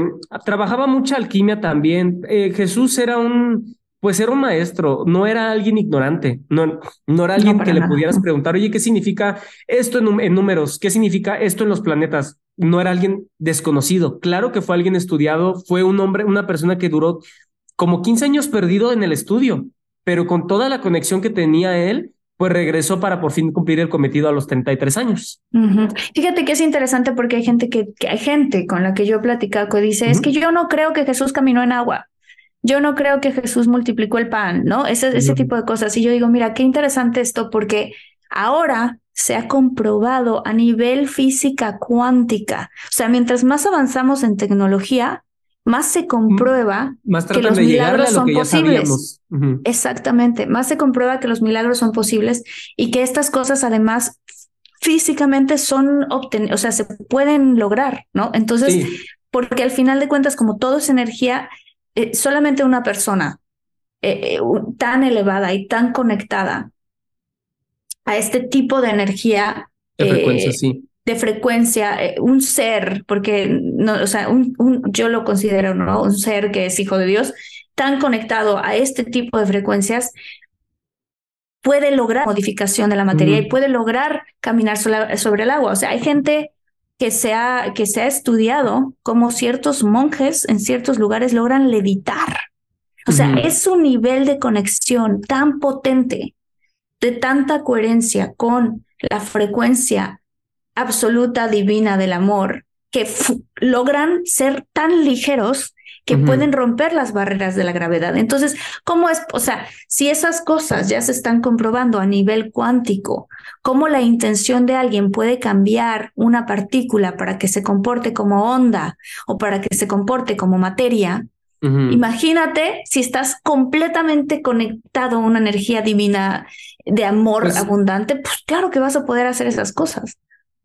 trabajaba mucha alquimia también. Eh, Jesús era un, pues era un maestro, no era alguien ignorante, no, no era alguien que le pudieras preguntar, oye, ¿qué significa esto en, en, números? ¿Qué significa esto en los planetas? No era alguien desconocido. Claro que fue alguien estudiado, fue un hombre, una persona que duró como 15 años perdido en el estudio, pero con toda la conexión que tenía él, pues regresó para por fin cumplir el cometido a los 33 años. Fíjate que es interesante porque hay gente que, hay gente con la que yo he platicado que dice, es que yo no creo que Jesús caminó en agua. Yo no creo que Jesús multiplicó el pan, ¿no? Ese, ese tipo de cosas. Y yo digo, mira, qué interesante esto porque ahora se ha comprobado a nivel física cuántica. O sea, mientras más avanzamos en tecnología, más se comprueba que los milagros son posibles. Exactamente, más se comprueba que los milagros son posibles y que estas cosas además físicamente son obtenidas, o sea, se pueden lograr, ¿no? Entonces, porque al final de cuentas, como todo es energía, eh, solamente una persona eh, eh, tan elevada y tan conectada a este tipo de energía. De frecuencia, sí de frecuencia, eh, un ser, porque no, o sea, un, yo lo considero, ¿no? Un ser que es hijo de Dios, tan conectado a este tipo de frecuencias, puede lograr modificación de la materia y puede lograr caminar sobre, el agua. O sea, hay gente que se, ha, que se ha estudiado cómo ciertos monjes en ciertos lugares logran levitar. O sea, es un nivel de conexión tan potente, de tanta coherencia con la frecuencia absoluta divina del amor que logran ser tan ligeros que pueden romper las barreras de la gravedad. Entonces, ¿cómo es? O sea, si esas cosas ya se están comprobando a nivel cuántico, cómo la intención de alguien puede cambiar una partícula para que se comporte como onda o para que se comporte como materia, Imagínate si estás completamente conectado a una energía divina de amor pues abundante, pues claro que vas a poder hacer esas cosas.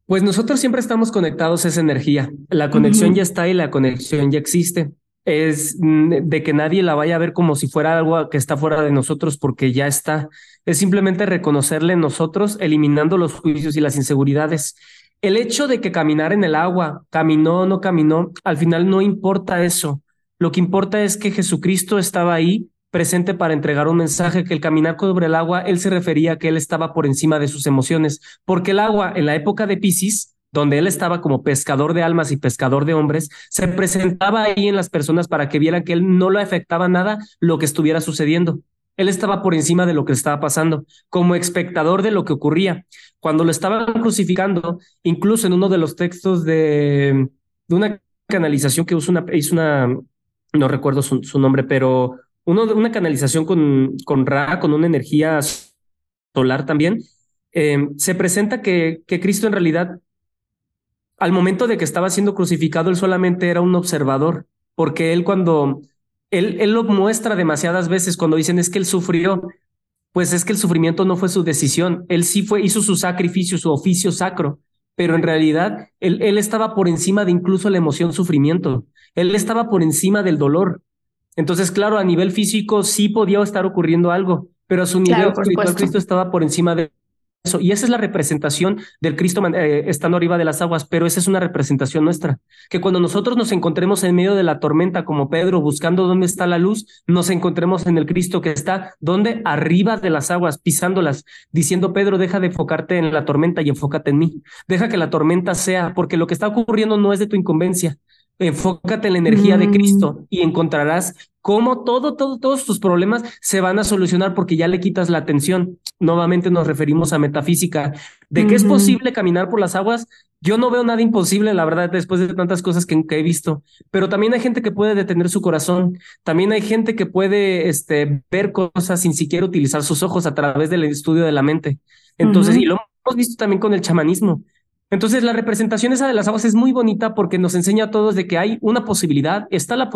Pues nosotros siempre estamos conectados a esa energía. La conexión ya está y la conexión ya existe. Es mm, de que nadie la vaya a ver como si fuera algo que está fuera de nosotros porque ya está. Es simplemente reconocerle en nosotros, eliminando los juicios y las inseguridades. El hecho de que caminar en el agua, caminó o no caminó, al final no importa eso. Lo que importa es que Jesucristo estaba ahí presente para entregar un mensaje que el caminar sobre el agua, él se refería a que él estaba por encima de sus emociones, porque el agua en la época de Pisces, donde él estaba como pescador de almas y pescador de hombres, se presentaba ahí en las personas para que vieran que él no le afectaba nada lo que estuviera sucediendo. Él estaba por encima de lo que estaba pasando, como espectador de lo que ocurría. Cuando lo estaban crucificando, incluso en uno de los textos de, una canalización que hizo una, hizo una no recuerdo su nombre, pero uno, una canalización con, con Ra, con una energía solar también, eh, se presenta que, que Cristo en realidad, al momento de que estaba siendo crucificado, él solamente era un observador, porque él cuando, él, él lo muestra demasiadas veces cuando dicen es que él sufrió, pues es que el sufrimiento no fue su decisión, él sí fue, hizo su sacrificio, su oficio sacro, pero en realidad él, él estaba por encima de incluso la emoción sufrimiento, él estaba por encima del dolor, entonces, claro, a nivel físico sí podía estar ocurriendo algo, pero a su nivel espiritual Cristo estaba por encima de eso. Y esa es la representación del Cristo eh, estando arriba de las aguas, pero esa es una representación nuestra. Que cuando nosotros nos encontremos en medio de la tormenta, como Pedro, buscando dónde está la luz, nos encontremos en el Cristo que está donde arriba de las aguas, pisándolas, diciendo, Pedro, deja de enfocarte en la tormenta y enfócate en mí. Deja que la tormenta sea, porque lo que está ocurriendo no es de tu incumbencia, Enfócate en la energía de Cristo mm. y encontrarás cómo todo, todo, todos tus problemas se van a solucionar porque ya le quitas la atención. Nuevamente nos referimos a metafísica. ¿De qué es posible caminar por las aguas? Yo no veo nada imposible, la verdad, después de tantas cosas que, he visto. Pero también hay gente que puede detener su corazón. También hay gente que puede este, ver cosas sin siquiera utilizar sus ojos a través del estudio de la mente. Entonces, y lo hemos visto también con el chamanismo. Entonces, la representación esa de las aguas es muy bonita porque nos enseña a todos de que hay una posibilidad, está la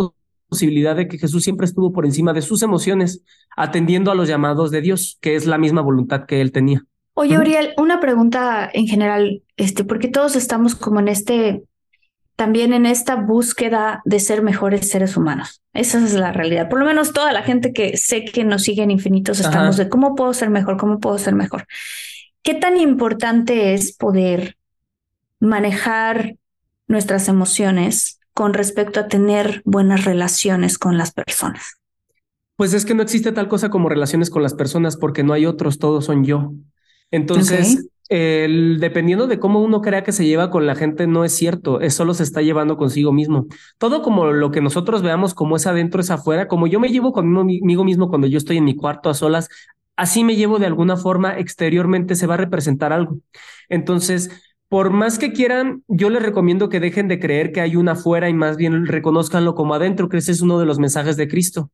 posibilidad de que Jesús siempre estuvo por encima de sus emociones, atendiendo a los llamados de Dios, que es la misma voluntad que él tenía. Oye, Uriel, una pregunta en general, este, porque todos estamos como en este, también en esta búsqueda de ser mejores seres humanos. Esa es la realidad. Por lo menos toda la gente que sé que nos sigue en infinitos estamos de cómo puedo ser mejor, cómo puedo ser mejor. ¿Qué tan importante es poder manejar nuestras emociones con respecto a tener buenas relaciones con las personas? Pues es que no existe tal cosa como relaciones con las personas porque no hay otros, todos son yo. Entonces, el, dependiendo de cómo uno crea que se lleva con la gente, no es cierto, es solo se está llevando consigo mismo. Todo como lo que nosotros veamos como es adentro, es afuera, como yo me llevo conmigo mismo cuando yo estoy en mi cuarto a solas, así me llevo de alguna forma, exteriormente se va a representar algo. Entonces, por más que quieran, yo les recomiendo que dejen de creer que hay una afuera y más bien reconozcanlo como adentro, que ese es uno de los mensajes de Cristo.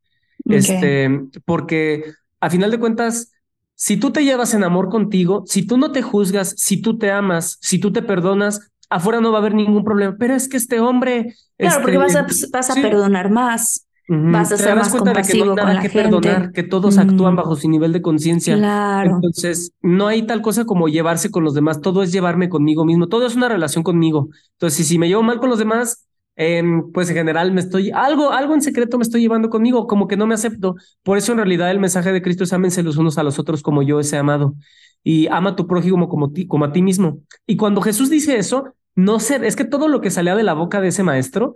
Este, porque a final de cuentas, si tú te llevas en amor contigo, si tú no te juzgas, si tú te amas, si tú te perdonas, afuera no va a haber ningún problema. Pero es que este hombre. Claro, porque vas a, este, vas a perdonar más. Vas a ser más compasivo con la que perdonar, que todos actúan bajo su nivel de conciencia. Claro. Entonces, no hay tal cosa como llevarse con los demás, todo es llevarme conmigo mismo, todo es una relación conmigo. Entonces, si, me llevo mal con los demás, em, pues en general me estoy, algo, algo en secreto me estoy llevando conmigo, como que no me acepto. Por eso en realidad el mensaje de Cristo es ámense los unos a los otros como yo he amado y ama a tu prójimo como, como a ti mismo. Y cuando Jesús dice eso, no sé, es que todo lo que salía de la boca de ese maestro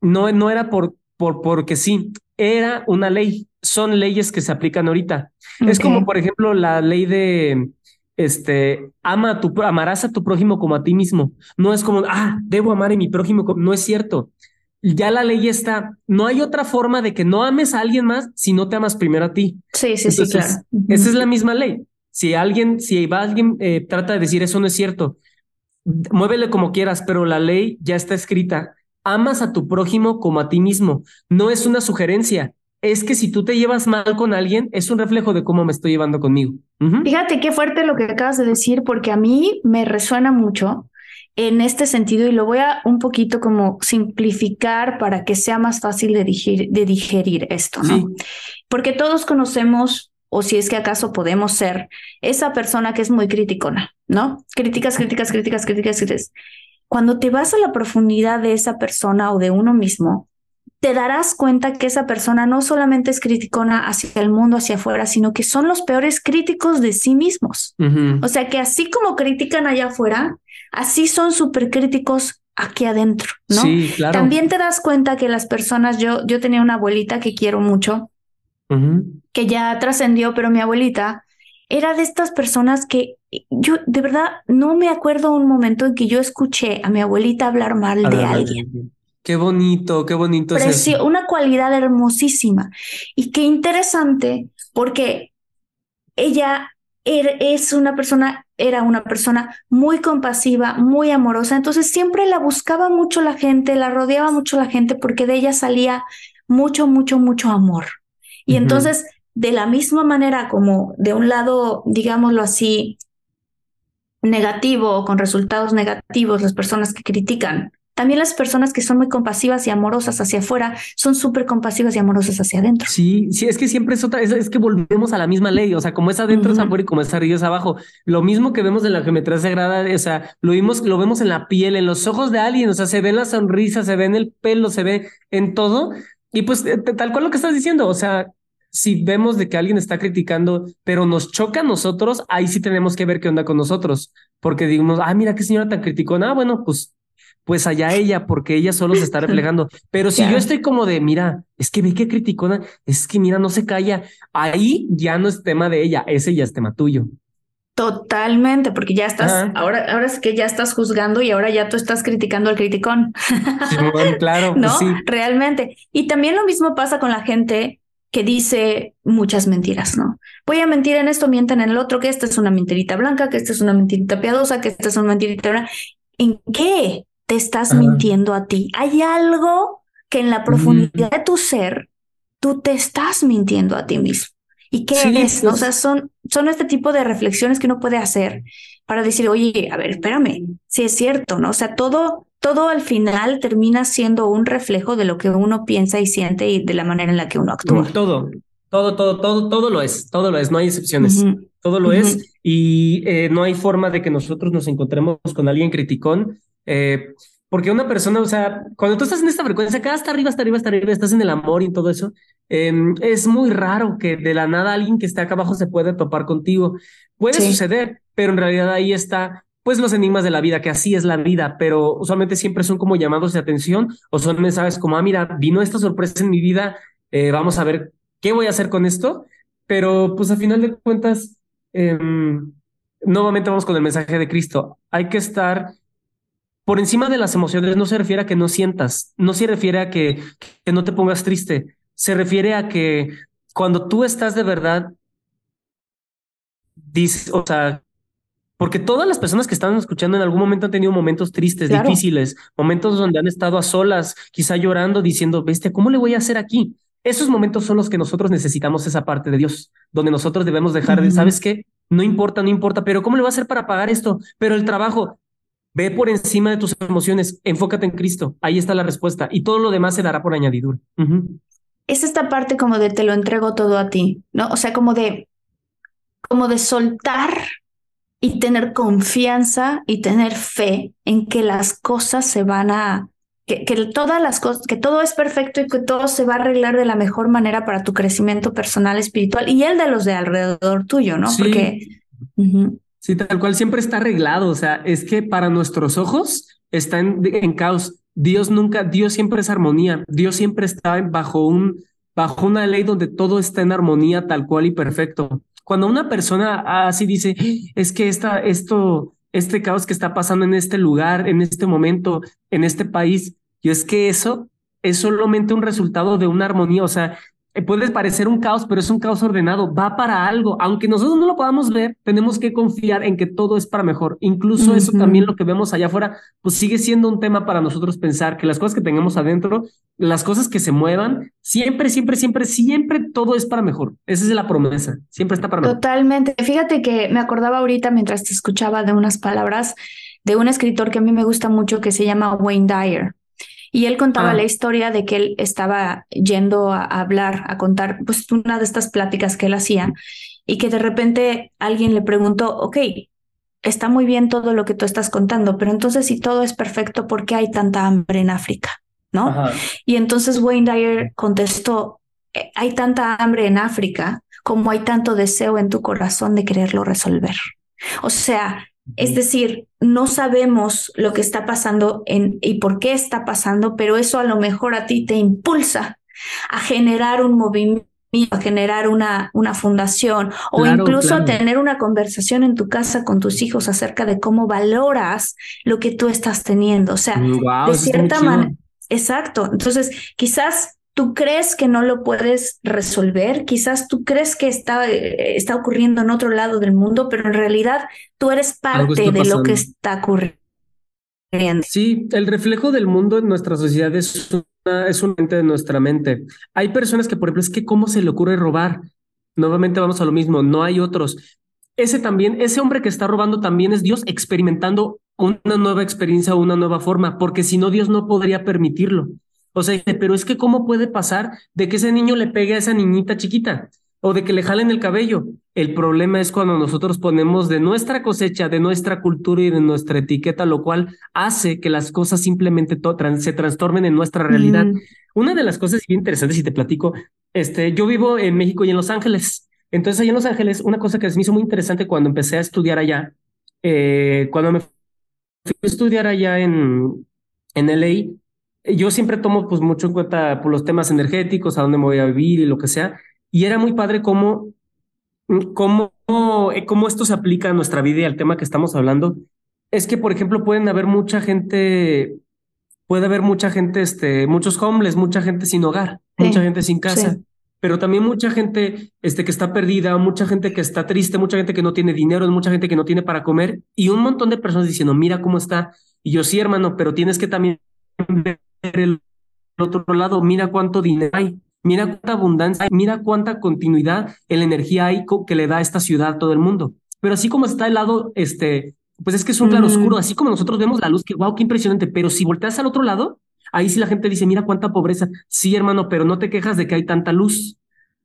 no, no era por por, porque sí, era una ley, son leyes que se aplican ahorita. Es como, por ejemplo, la ley de, este, ama a tu, amarás a tu prójimo como a ti mismo. No es como, ah, debo amar a mi prójimo, no es cierto. Ya la ley está, no hay otra forma de que no ames a alguien más si no te amas primero a ti. Sí, sí, sí, claro. Esa es la misma ley. Si alguien, si va alguien eh, trata de decir eso no es cierto, muévele como quieras, pero la ley ya está escrita amas a tu prójimo como a ti mismo. No es una sugerencia. Es que si tú te llevas mal con alguien, es un reflejo de cómo me estoy llevando conmigo. Fíjate qué fuerte lo que acabas de decir, porque a mí me resuena mucho en este sentido y lo voy a un poquito como simplificar para que sea más fácil de digerir, de digerir esto, ¿no? Porque todos conocemos, o si es que acaso podemos ser, esa persona que es muy criticona, ¿no? Críticas, críticas, críticas, críticas, críticas. Cuando te vas a la profundidad de esa persona o de uno mismo, te darás cuenta que esa persona no solamente es criticona hacia el mundo, hacia afuera, sino que son los peores críticos de sí mismos. O sea que así como critican allá afuera, así son súper críticos aquí adentro, ¿no? Sí, claro. También te das cuenta que las personas, yo, yo tenía una abuelita que quiero mucho, que ya trascendió, pero mi abuelita era de estas personas que yo de verdad no me acuerdo un momento en que yo escuché a mi abuelita hablar mal de alguien. Qué bonito, qué bonito. es Una cualidad hermosísima. Y qué interesante, porque ella er, es una persona, era una persona muy compasiva, muy amorosa. Entonces siempre la buscaba mucho la gente, la rodeaba mucho la gente, porque de ella salía mucho, mucho, mucho amor. Y entonces de la misma manera como de un lado, digámoslo así, negativo o con resultados negativos, las personas que critican, también las personas que son muy compasivas y amorosas hacia afuera son súper compasivas y amorosas hacia adentro. Sí, sí, es que siempre es otra, es, que volvemos a la misma ley, o sea, como es adentro es afuera y como es arriba es abajo. Lo mismo que vemos en la geometría sagrada, o sea, lo vimos, lo vemos en la piel, en los ojos de alguien, o sea, se ve en la sonrisa, se ve en el pelo, se ve en todo. Y pues eh, tal cual lo que estás diciendo, o sea, si vemos de que alguien está criticando, pero nos choca a nosotros, ahí sí tenemos que ver qué onda con nosotros, porque digamos, ah, mira qué señora tan criticona, ah, bueno, pues, pues allá ella, porque ella solo se está reflejando. Pero si yo estoy como de, mira, es que ve qué criticona, es que mira, no se calla, ahí ya no es tema de ella, ese ya es tema tuyo. Totalmente, porque ya estás, ahora, ahora es que ya estás juzgando y ahora ya tú estás criticando al criticón. claro, pues ¿no? sí. Realmente. Y también lo mismo pasa con la gente que dice muchas mentiras, ¿no? Voy a mentir en esto, mienten en el otro, que esta es una mentirita blanca, que esta es una mentirita piadosa, que esta es una mentirita blanca. ¿En qué te estás mintiendo a ti? Hay algo que en la profundidad de tu ser, tú te estás mintiendo a ti mismo. ¿Y qué es? O sea, son, son este tipo de reflexiones que uno puede hacer para decir, oye, a ver, espérame, si es cierto, ¿no? O sea, todo todo al final termina siendo un reflejo de lo que uno piensa y siente y de la manera en la que uno actúa. Todo, todo, todo, todo, todo lo es, todo lo es, no hay excepciones, todo lo es y eh, no hay forma de que nosotros nos encontremos con alguien criticón, eh, porque una persona, o sea, cuando tú estás en esta frecuencia, acá hasta arriba, hasta arriba, hasta arriba, estás en el amor y todo eso, em, es muy raro que de la nada alguien que está acá abajo se pueda topar contigo. Puede suceder, pero en realidad ahí está pues los enigmas de la vida, que así es la vida, pero usualmente siempre son como llamados de atención o son mensajes como, ah, mira, vino esta sorpresa en mi vida, eh, vamos a ver qué voy a hacer con esto, pero pues a final de cuentas, em, nuevamente vamos con el mensaje de Cristo, hay que estar por encima de las emociones, no se refiere a que no sientas, no se refiere a que, que no te pongas triste, se refiere a que cuando tú estás de verdad o sea, porque todas las personas que están escuchando en algún momento han tenido momentos tristes, difíciles, momentos donde han estado a solas, quizá llorando, diciendo, bestia, ¿cómo le voy a hacer aquí? Esos momentos son los que nosotros necesitamos esa parte de Dios, donde nosotros debemos dejar de, ¿sabes qué? No importa, no importa, pero ¿cómo le voy a hacer para pagar esto? Pero el trabajo, ve por encima de tus emociones, enfócate en Cristo, ahí está la respuesta y todo lo demás se dará por añadidura. Es esta parte como de te lo entrego todo a ti, ¿no? O sea, como de, como de soltar y tener confianza y tener fe en que las cosas se van a, que, que, todas las cosas, que todo es perfecto y que todo se va a arreglar de la mejor manera para tu crecimiento personal, espiritual y el de los de alrededor tuyo, ¿no? Sí. Porque... Sí, tal cual siempre está arreglado, o sea, es que para nuestros ojos está en, en caos. Dios nunca, Dios siempre es armonía, Dios siempre está bajo un, bajo una ley donde todo está en armonía tal cual y perfecto. Cuando una persona así dice, es que esta, esto, este caos que está pasando en este lugar, en este momento, en este país, y es que eso es solamente un resultado de una armonía, o sea, puede parecer un caos, pero es un caos ordenado, va para algo. Aunque nosotros no lo podamos ver, tenemos que confiar en que todo es para mejor. Incluso uh -huh. eso también lo que vemos allá afuera, pues sigue siendo un tema para nosotros pensar que las cosas que tengamos adentro, las cosas que se muevan, siempre, siempre, siempre, siempre todo es para mejor. Esa es la promesa, siempre está para mejor. Totalmente. Fíjate que me acordaba ahorita mientras te escuchaba de unas palabras de un escritor que a mí me gusta mucho que se llama Wayne Dyer. Y él contaba ah. la historia de que él estaba yendo a, hablar, a contar, pues una de estas pláticas que él hacía, y que de repente alguien le preguntó, ok, está muy bien todo lo que tú estás contando, pero entonces si todo es perfecto, ¿por qué hay tanta hambre en África? ¿No? Ajá. Y entonces Wayne Dyer contestó, eh, hay tanta hambre en África como hay tanto deseo en tu corazón de quererlo resolver. O sea, es decir, no sabemos lo que está pasando en, y por qué está pasando, pero eso a lo mejor a ti te impulsa a generar un movimiento, a generar una, una fundación o claro, incluso claro. a tener una conversación en tu casa con tus hijos acerca de cómo valoras lo que tú estás teniendo. O sea, wow, de cierta manera. Exacto. Entonces, quizás tú crees que no lo puedes resolver, quizás tú crees que está, eh, está ocurriendo en otro lado del mundo, pero en realidad tú eres parte de lo que está ocurriendo. Sí, el reflejo del mundo en nuestra sociedad es una, es un ente de nuestra mente. Hay personas que, por ejemplo, es que cómo se le ocurre robar. Nuevamente vamos a lo mismo, no hay otros. Ese también, ese hombre que está robando también es Dios experimentando una nueva experiencia o una nueva forma, porque si no, Dios no podría permitirlo. O sea, pero es que ¿cómo puede pasar de que ese niño le pegue a esa niñita chiquita? O de que le jalen el cabello. El problema es cuando nosotros ponemos de nuestra cosecha, de nuestra cultura y de nuestra etiqueta, lo cual hace que las cosas simplemente se transformen en nuestra realidad. Mm. Una de las cosas bien interesantes, si te platico, este, yo vivo en México y en Los Ángeles. Entonces, ahí en Los Ángeles, una cosa que se me hizo muy interesante cuando empecé a estudiar allá, eh, cuando me fui a estudiar allá en, en LA, yo siempre tomo pues mucho en cuenta por pues, los temas energéticos, a dónde me voy a vivir y lo que sea. Y era muy padre cómo, cómo, cómo esto se aplica a nuestra vida y al tema que estamos hablando. Es que, por ejemplo, pueden haber mucha gente, puede haber mucha gente, este, muchos homeless, mucha gente sin hogar, sí, mucha gente sin casa, sí. pero también mucha gente este, que está perdida, mucha gente que está triste, mucha gente que no tiene dinero, mucha gente que no tiene para comer y un montón de personas diciendo, mira cómo está. Y yo sí, hermano, pero tienes que también ver el otro lado, mira cuánto dinero hay, mira cuánta abundancia, hay, mira cuánta continuidad en la energía hay que le da a esta ciudad a todo el mundo. Pero así como está el lado, este, pues es que es un claro oscuro, así como nosotros vemos la luz, que wow, qué impresionante, pero si volteas al otro lado, ahí sí la gente dice, mira cuánta pobreza. Sí, hermano, pero no te quejas de que hay tanta luz.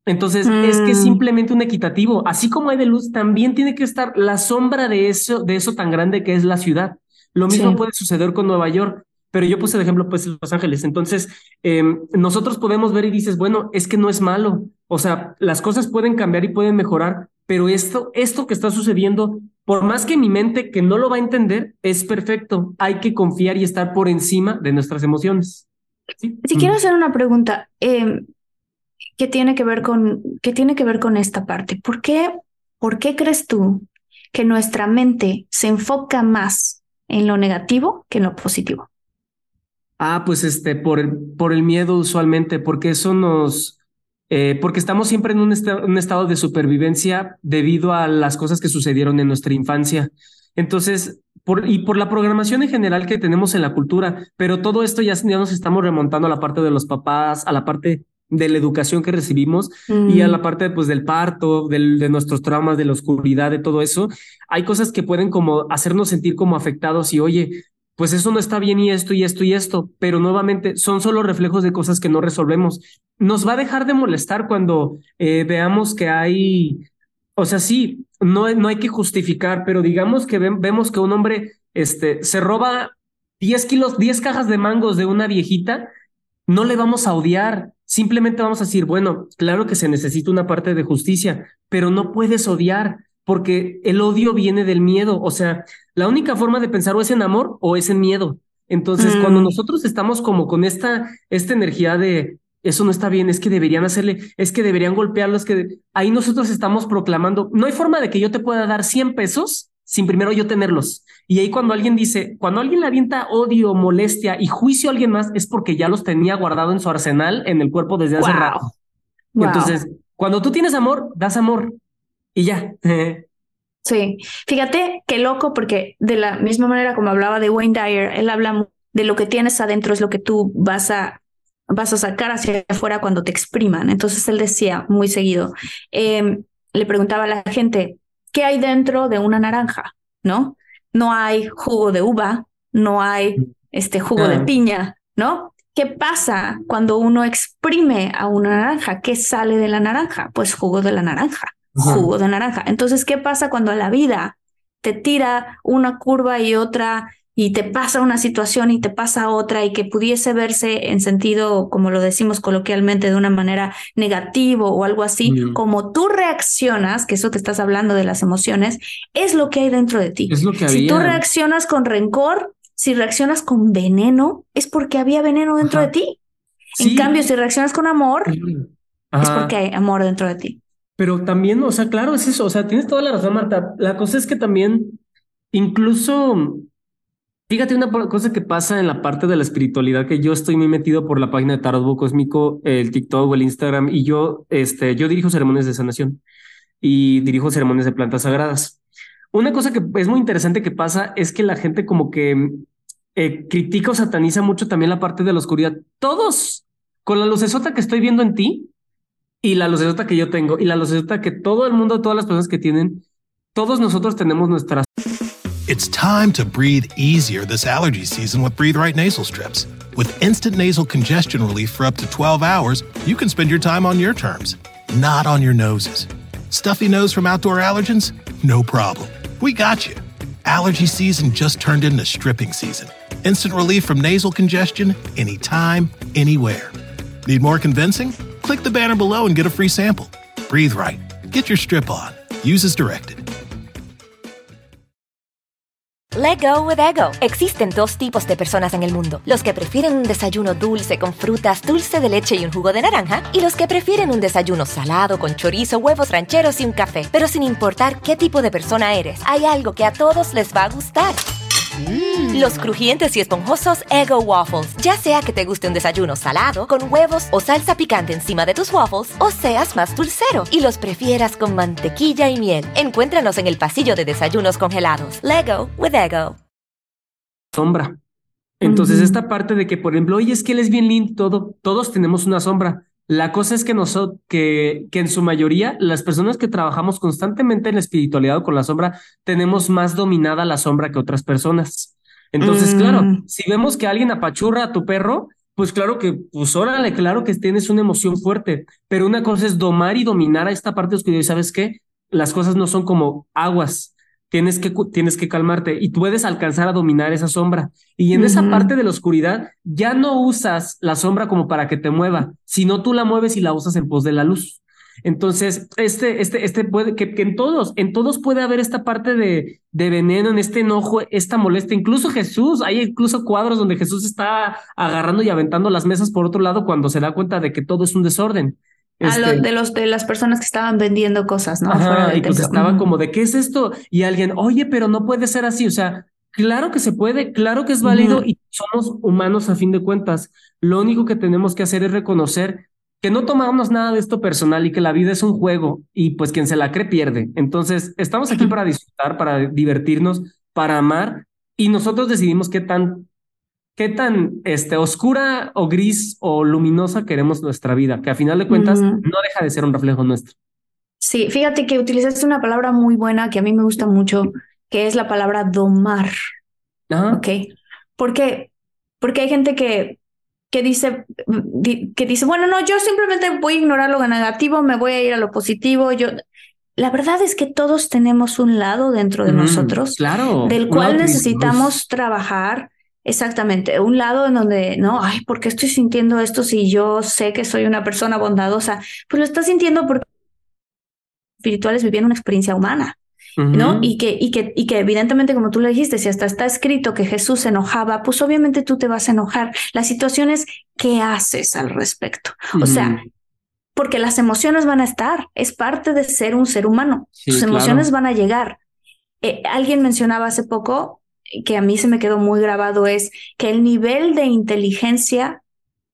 Entonces, mm. es que es simplemente un equitativo. Así como hay de luz, también tiene que estar la sombra de eso, de eso tan grande que es la ciudad. Lo mismo sí. puede suceder con Nueva York pero yo puse de ejemplo pues Los Ángeles. Entonces, eh, nosotros podemos ver y dices, bueno, es que no es malo. O sea, las cosas pueden cambiar y pueden mejorar, pero esto, esto que está sucediendo, por más que mi mente que no lo va a entender, es perfecto. Hay que confiar y estar por encima de nuestras emociones. Sí, si quiero hacer una pregunta eh, que tiene que ver con tiene que ver con esta parte. ¿Por qué, por qué crees tú que nuestra mente se enfoca más en lo negativo que en lo positivo? Ah, pues este, por el, por el miedo usualmente, porque eso nos, eh, porque estamos siempre en un, un, estado de supervivencia debido a las cosas que sucedieron en nuestra infancia. Entonces, por, y por la programación en general que tenemos en la cultura, pero todo esto ya, ya nos estamos remontando a la parte de los papás, a la parte de la educación que recibimos y a la parte pues del parto, del, de nuestros traumas, de la oscuridad, de todo eso, hay cosas que pueden como hacernos sentir como afectados y oye, pues eso no está bien y esto y esto y esto, pero nuevamente son solo reflejos de cosas que no resolvemos. Nos va a dejar de molestar cuando eh, veamos que hay, o sea, sí, no, no hay que justificar, pero digamos que vemos que un hombre este, se roba 10 kilos, 10 cajas de mangos de una viejita, no le vamos a odiar, simplemente vamos a decir, bueno, claro que se necesita una parte de justicia, pero no puedes odiar porque el odio viene del miedo. O sea, la única forma de pensar o es en amor o es en miedo. Entonces, cuando mm. nosotros estamos como con esta, esta energía de eso no está bien, es que deberían hacerle, es que deberían golpearlo, es que ahí nosotros estamos proclamando, no hay forma de que yo te pueda dar 100 pesos sin primero yo tenerlos. Y ahí cuando alguien dice, cuando alguien le avienta odio, molestia y juicio a alguien más, es porque ya los tenía guardado en su arsenal en el cuerpo desde hace rato. Entonces, cuando tú tienes amor, das amor y ya. sí, fíjate qué loco, porque de la misma manera como hablaba de Wayne Dyer, él habla de lo que tienes adentro es lo que tú vas a vas a sacar hacia afuera cuando te expriman. Entonces él decía muy seguido, em, le preguntaba a la gente, ¿qué hay dentro de una naranja? ¿No? No hay jugo de uva, no hay este jugo de ah. piña, ¿no? ¿Qué pasa cuando uno exprime a una naranja? ¿Qué sale de la naranja? Pues jugo de la naranja jugo de naranja. Entonces, ¿qué pasa cuando la vida te tira una curva y otra y te pasa una situación y te pasa otra y que pudiese verse en sentido, como lo decimos coloquialmente, de una manera negativo o algo así, como tú reaccionas, que eso que estás hablando de las emociones, es lo que hay dentro de ti. Es lo que Si tú reaccionas con rencor, si reaccionas con veneno, es porque había veneno dentro de ti. En cambio, si reaccionas con amor, es porque hay amor dentro de ti. Pero también, o sea, claro, es eso, o sea, tienes toda la razón, Marta. La cosa es que también, incluso, fíjate una cosa que pasa en la parte de la espiritualidad, que yo estoy muy metido por la página de Tarot Cósmico, el TikTok o el Instagram, y yo, este, yo dirijo ceremonias de sanación y dirijo ceremonias de plantas sagradas. Una cosa que es muy interesante que pasa es que la gente como que eh, critica o sataniza mucho también la parte de la oscuridad. Todos, con la lucesota que estoy viendo en ti, y la lucecita que yo tengo y la lucecita que todo el mundo, todas las personas que tienen, todos nosotros tenemos nuestras. It's time to breathe easier this allergy season with Breathe Right nasal strips. With instant nasal congestion relief for up to 12 hours, you can spend your time on your terms, not on your noses. Stuffy nose from outdoor allergens? No problem. We got you. Allergy season just turned into stripping season. Instant relief from nasal congestion anytime, anywhere. Need more convincing? Click the banner below and get a free sample. Breathe right. Get your strip on. Use as directed. Let go with ego. Existen dos tipos de personas en el mundo: los que prefieren un desayuno dulce con frutas, dulce de leche y un jugo de naranja, y los que prefieren un desayuno salado con chorizo, huevos rancheros y un café. Pero sin importar qué tipo de persona eres, hay algo que a todos les va a gustar. Mm. Los crujientes y esponjosos Ego Waffles. Ya sea que te guste un desayuno salado, con huevos o salsa picante encima de tus waffles, o seas más dulcero y los prefieras con mantequilla y miel. Encuéntranos en el pasillo de desayunos congelados. Lego with Ego. Sombra. Entonces, esta parte de que, por ejemplo, oye, es que él es bien lindo, todo, todos tenemos una sombra. La cosa es que nosotros, que, que en su mayoría, las personas que trabajamos constantemente en la espiritualidad o con la sombra, tenemos más dominada la sombra que otras personas. Entonces, claro, mm. si vemos que alguien apachurra a tu perro, pues claro que, pues órale, claro que tienes una emoción fuerte, pero una cosa es domar y dominar a esta parte oscura y sabes qué, las cosas no son como aguas, tienes que, tienes que calmarte y puedes alcanzar a dominar esa sombra. Y en esa parte de la oscuridad ya no usas la sombra como para que te mueva, sino tú la mueves y la usas en pos de la luz. Entonces, este, este, este puede, que, que, en todos, en todos puede haber esta parte de, de veneno, en este enojo, esta molestia. Incluso Jesús, hay incluso cuadros donde Jesús está agarrando y aventando las mesas por otro lado cuando se da cuenta de que todo es un desorden. Este de los de las personas que estaban vendiendo cosas, ¿no? y pues estaban como de qué es esto y alguien, oye, pero no puede ser así, o sea, claro que se puede, claro que es válido y somos humanos a fin de cuentas. Lo único que tenemos que hacer es reconocer que no tomamos nada de esto personal y que la vida es un juego y pues quien se la cree pierde. Entonces, estamos aquí para disfrutar, para divertirnos, para amar y nosotros decidimos qué tan qué tan este, oscura o gris o luminosa queremos nuestra vida, que a final de cuentas no deja de ser un reflejo nuestro. Sí, fíjate que utilizaste una palabra muy buena que a mí me gusta mucho, que es la palabra domar. Ok. ¿Por qué? Porque hay gente que, que, dice, que dice, bueno, no, yo simplemente voy a ignorar lo negativo, me voy a ir a lo positivo. Yo, la verdad es que todos tenemos un lado dentro de nosotros claro, del cual necesitamos trabajar Exactamente, un lado en donde, no, ay, ¿por qué estoy sintiendo esto si yo sé que soy una persona bondadosa? Pues lo estás sintiendo porque espirituales viviendo una experiencia humana, ¿no? Y que, y, que, y que evidentemente, como tú le dijiste, si hasta está escrito que Jesús se enojaba, pues obviamente tú te vas a enojar. La situación es, ¿qué haces al respecto? O sea, porque las emociones van a estar, es parte de ser un ser humano, tus emociones van a llegar. Eh, alguien mencionaba hace poco que a mí se me quedó muy grabado es que el nivel de inteligencia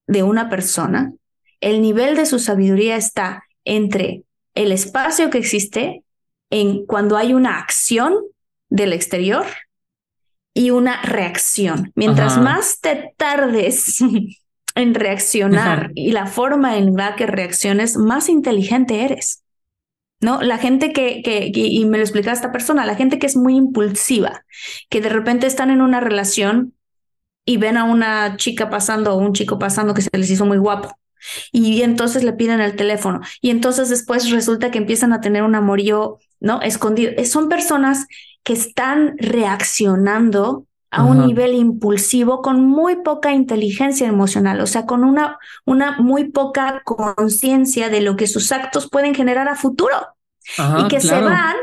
de una persona, el nivel de su sabiduría está entre el espacio que existe en cuando hay una acción del exterior y una reacción. Mientras más te tardes en reaccionar y la forma en la que reacciones, más inteligente eres. ¿No? La gente que, que, y me lo explicaba esta persona, la gente que es muy impulsiva, que de repente están en una relación y ven a una chica pasando o un chico pasando que se les hizo muy guapo. Y entonces le piden el teléfono. Y entonces después resulta que empiezan a tener un amorío, ¿no? Escondido. Son personas que están reaccionando a un nivel impulsivo con muy poca inteligencia emocional, o sea, con una, una muy poca conciencia de lo que sus actos pueden generar a futuro. y que se van,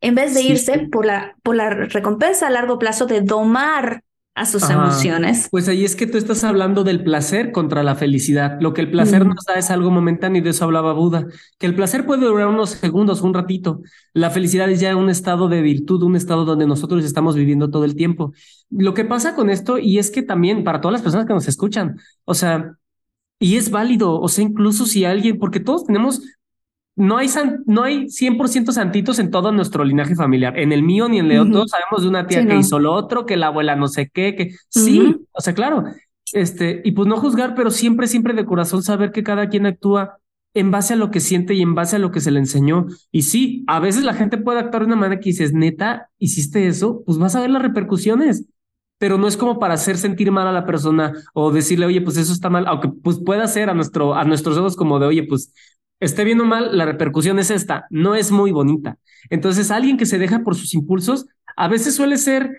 en vez de irse por la, por la recompensa a largo plazo de domar a sus emociones. Pues ahí es que tú estás hablando del placer contra la felicidad. Lo que el placer nos da es algo momentáneo y de eso hablaba Buda, que el placer puede durar unos segundos, un ratito. La felicidad es ya un estado de virtud, un estado donde nosotros estamos viviendo todo el tiempo. Lo que pasa con esto, y es que también para todas las personas que nos escuchan, o sea, y es válido, o sea, incluso si alguien, porque todos tenemos no hay, no hay 100% santitos en todo nuestro linaje familiar. En el mío ni en el de todos sabemos de una tía que hizo lo otro, que la abuela no sé qué, que sí, o sea, claro. Este, y pues no juzgar, pero siempre, siempre de corazón saber que cada quien actúa en base a lo que siente y en base a lo que se le enseñó. Y sí, a veces la gente puede actuar de una manera que dices, neta, hiciste eso, pues vas a ver las repercusiones. Pero no es como para hacer sentir mal a la persona o decirle, oye, pues eso está mal, aunque pues pueda ser a nuestro, a nuestros ojos como de, oye, pues esté bien o mal, la repercusión es esta, no es muy bonita. Entonces, alguien que se deja por sus impulsos, a veces suele ser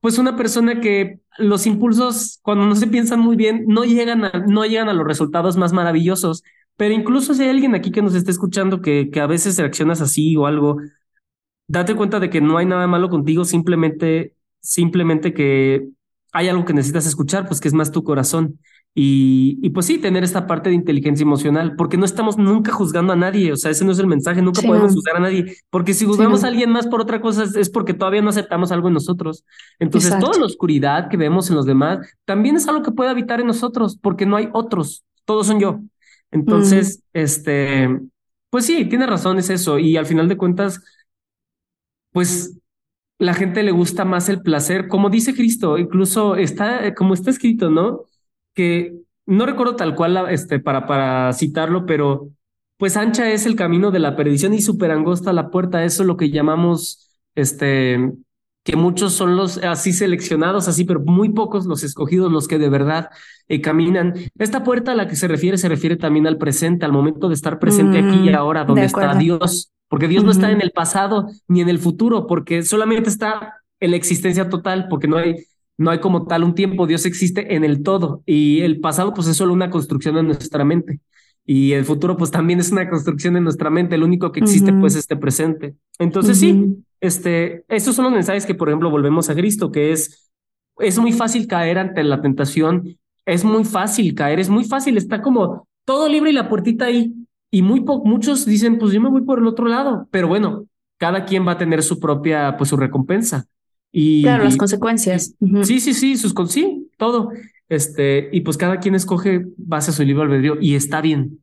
pues una persona que los impulsos, cuando no se piensan muy bien, no llegan a, no llegan a los resultados más maravillosos. Pero incluso si hay alguien aquí que nos esté escuchando que, que a veces reaccionas así o algo, date cuenta de que no hay nada malo contigo, simplemente, simplemente que hay algo que necesitas escuchar, pues que es más tu corazón. Y, y, pues sí, tener esta parte de inteligencia emocional, porque no estamos nunca juzgando a nadie, o sea, ese no es el mensaje, nunca podemos juzgar a nadie, porque si juzgamos a alguien más por otra cosa es porque todavía no aceptamos algo en nosotros. Entonces, toda la oscuridad que vemos en los demás también es algo que puede habitar en nosotros, porque no hay otros, todos son yo. Entonces, este, pues sí, tiene razón, es eso, y al final de cuentas, pues la gente le gusta más el placer, como dice Cristo, incluso está, como está escrito, ¿no? Que no recuerdo tal cual este, para, para citarlo, pero pues ancha es el camino de la perdición y súper angosta la puerta. Eso es lo que llamamos, este, que muchos son los así seleccionados, así, pero muy pocos los escogidos, los que de verdad eh, caminan. Esta puerta a la que se refiere se refiere también al presente, al momento de estar presente aquí y mm, ahora, donde está Dios, porque Dios no está en el pasado ni en el futuro, porque solamente está en la existencia total, porque no hay no hay como tal un tiempo, Dios existe en el todo y el pasado pues es solo una construcción en nuestra mente y el futuro pues también es una construcción en nuestra mente, el único que existe pues es este presente. Entonces sí, este, estos son los mensajes que por ejemplo volvemos a Cristo, que es, es muy fácil caer ante la tentación, es muy fácil caer, es muy fácil, está como todo libre y la puertita ahí y muy muchos dicen pues yo me voy por el otro lado, pero bueno, cada quien va a tener su propia pues su recompensa. Y, claro, las consecuencias. Sí, sí, sí, sus sí, todo. Este, y pues cada quien escoge base a su libre albedrío y está bien.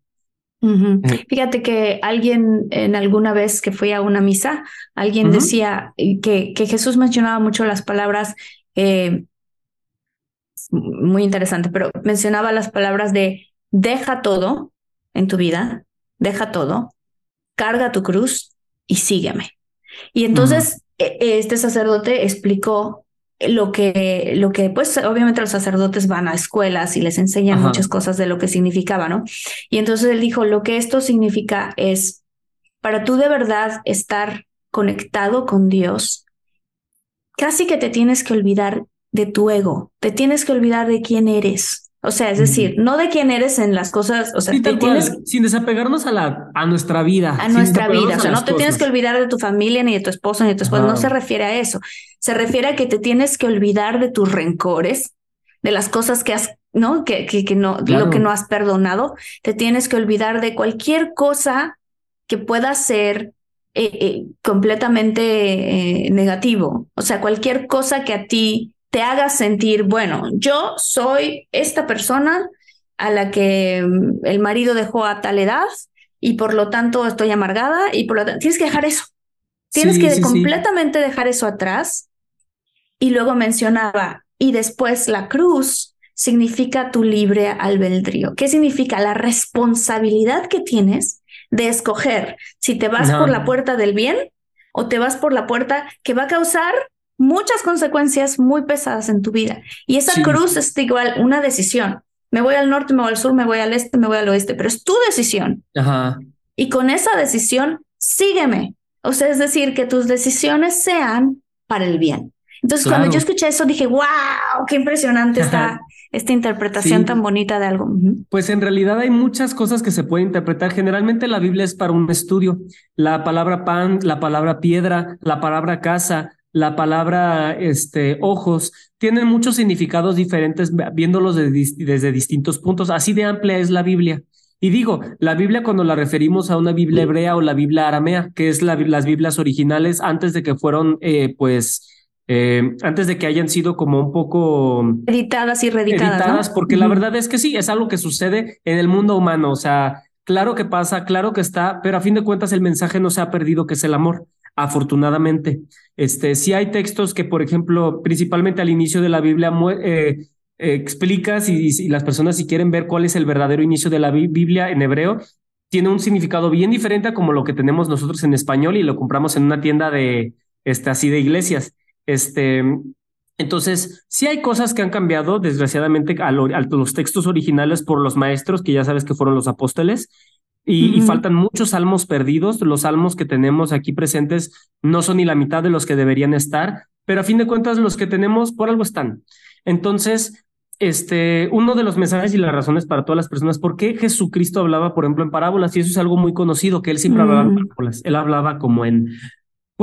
Fíjate que alguien en alguna vez que fui a una misa, alguien decía que, que, Jesús mencionaba mucho las palabras, eh, muy interesante, pero mencionaba las palabras de deja todo en tu vida, deja todo, carga tu cruz y sígueme. Y entonces este sacerdote explicó lo que, lo que, pues obviamente los sacerdotes van a escuelas y les enseñan muchas cosas de lo que significaba, ¿no? Y entonces él dijo, lo que esto significa es, para tú de verdad estar conectado con Dios, casi que te tienes que olvidar de tu ego, te tienes que olvidar de quién eres, o sea, es decir, no de quién eres en las cosas, o sea, te tienes sin desapegarnos a la a nuestra vida, a nuestra vida, o sea, no te tienes que olvidar de tu familia ni de tu esposo ni de tu esposa, no se refiere a eso. Se refiere a que te tienes que olvidar de tus rencores, de las cosas que has, ¿no? Que que, que no lo que no has perdonado, te tienes que olvidar de cualquier cosa que pueda ser eh, eh, completamente eh, negativo, o sea, cualquier cosa que a ti te haga sentir, bueno, yo soy esta persona a la que mm, el marido dejó a tal edad y por lo tanto estoy amargada y por lo tanto tienes que dejar eso. Tienes que completamente dejar eso atrás. Y luego mencionaba, y después la cruz significa tu libre albedrío. ¿Qué significa? La responsabilidad que tienes de escoger si te vas por la puerta del bien o te vas por la puerta que va a causar muchas consecuencias muy pesadas en tu vida. Y esa cruz es igual una decisión. Me voy al norte, me voy al sur, me voy al este, me voy al oeste, pero es tu decisión. Ajá. Y con esa decisión, sígueme. O sea, es decir, que tus decisiones sean para el bien. Entonces, cuando yo escuché eso, dije, wow, qué impresionante está esta interpretación tan bonita de algo. Pues en realidad hay muchas cosas que se pueden interpretar. Generalmente la Biblia es para un estudio. La palabra pan, la palabra piedra, la palabra casa, la palabra este, ojos, tienen muchos significados diferentes viéndolos desde distintos puntos. Así de amplia es la Biblia. Y digo, la Biblia cuando la referimos a una Biblia hebrea o la Biblia aramea, que es las Biblias originales antes de que fueron, eh, pues, eh, antes de que hayan sido como un poco editadas y reeditadas. Editadas, porque la verdad es que sí, es algo que sucede en el mundo humano. O sea, claro que pasa, claro que está, pero a fin de cuentas el mensaje no se ha perdido, que es el amor afortunadamente. Este, si hay textos que, por ejemplo, principalmente al inicio de la Biblia, eh, explicas y, las personas si quieren ver cuál es el verdadero inicio de la Biblia en hebreo, tiene un significado bien diferente a como lo que tenemos nosotros en español y lo compramos en una tienda de, este, así de iglesias. Este, entonces, sí hay cosas que han cambiado, desgraciadamente, a, los textos originales por los maestros, que ya sabes que fueron los apóstoles, y, faltan muchos salmos perdidos. Los salmos que tenemos aquí presentes no son ni la mitad de los que deberían estar, pero a fin de cuentas los que tenemos por algo están. Entonces, este, uno de los mensajes y las razones para todas las personas, ¿por qué Jesucristo hablaba, por ejemplo, en parábolas? Y eso es algo muy conocido, que él siempre hablaba en parábolas. Él hablaba como en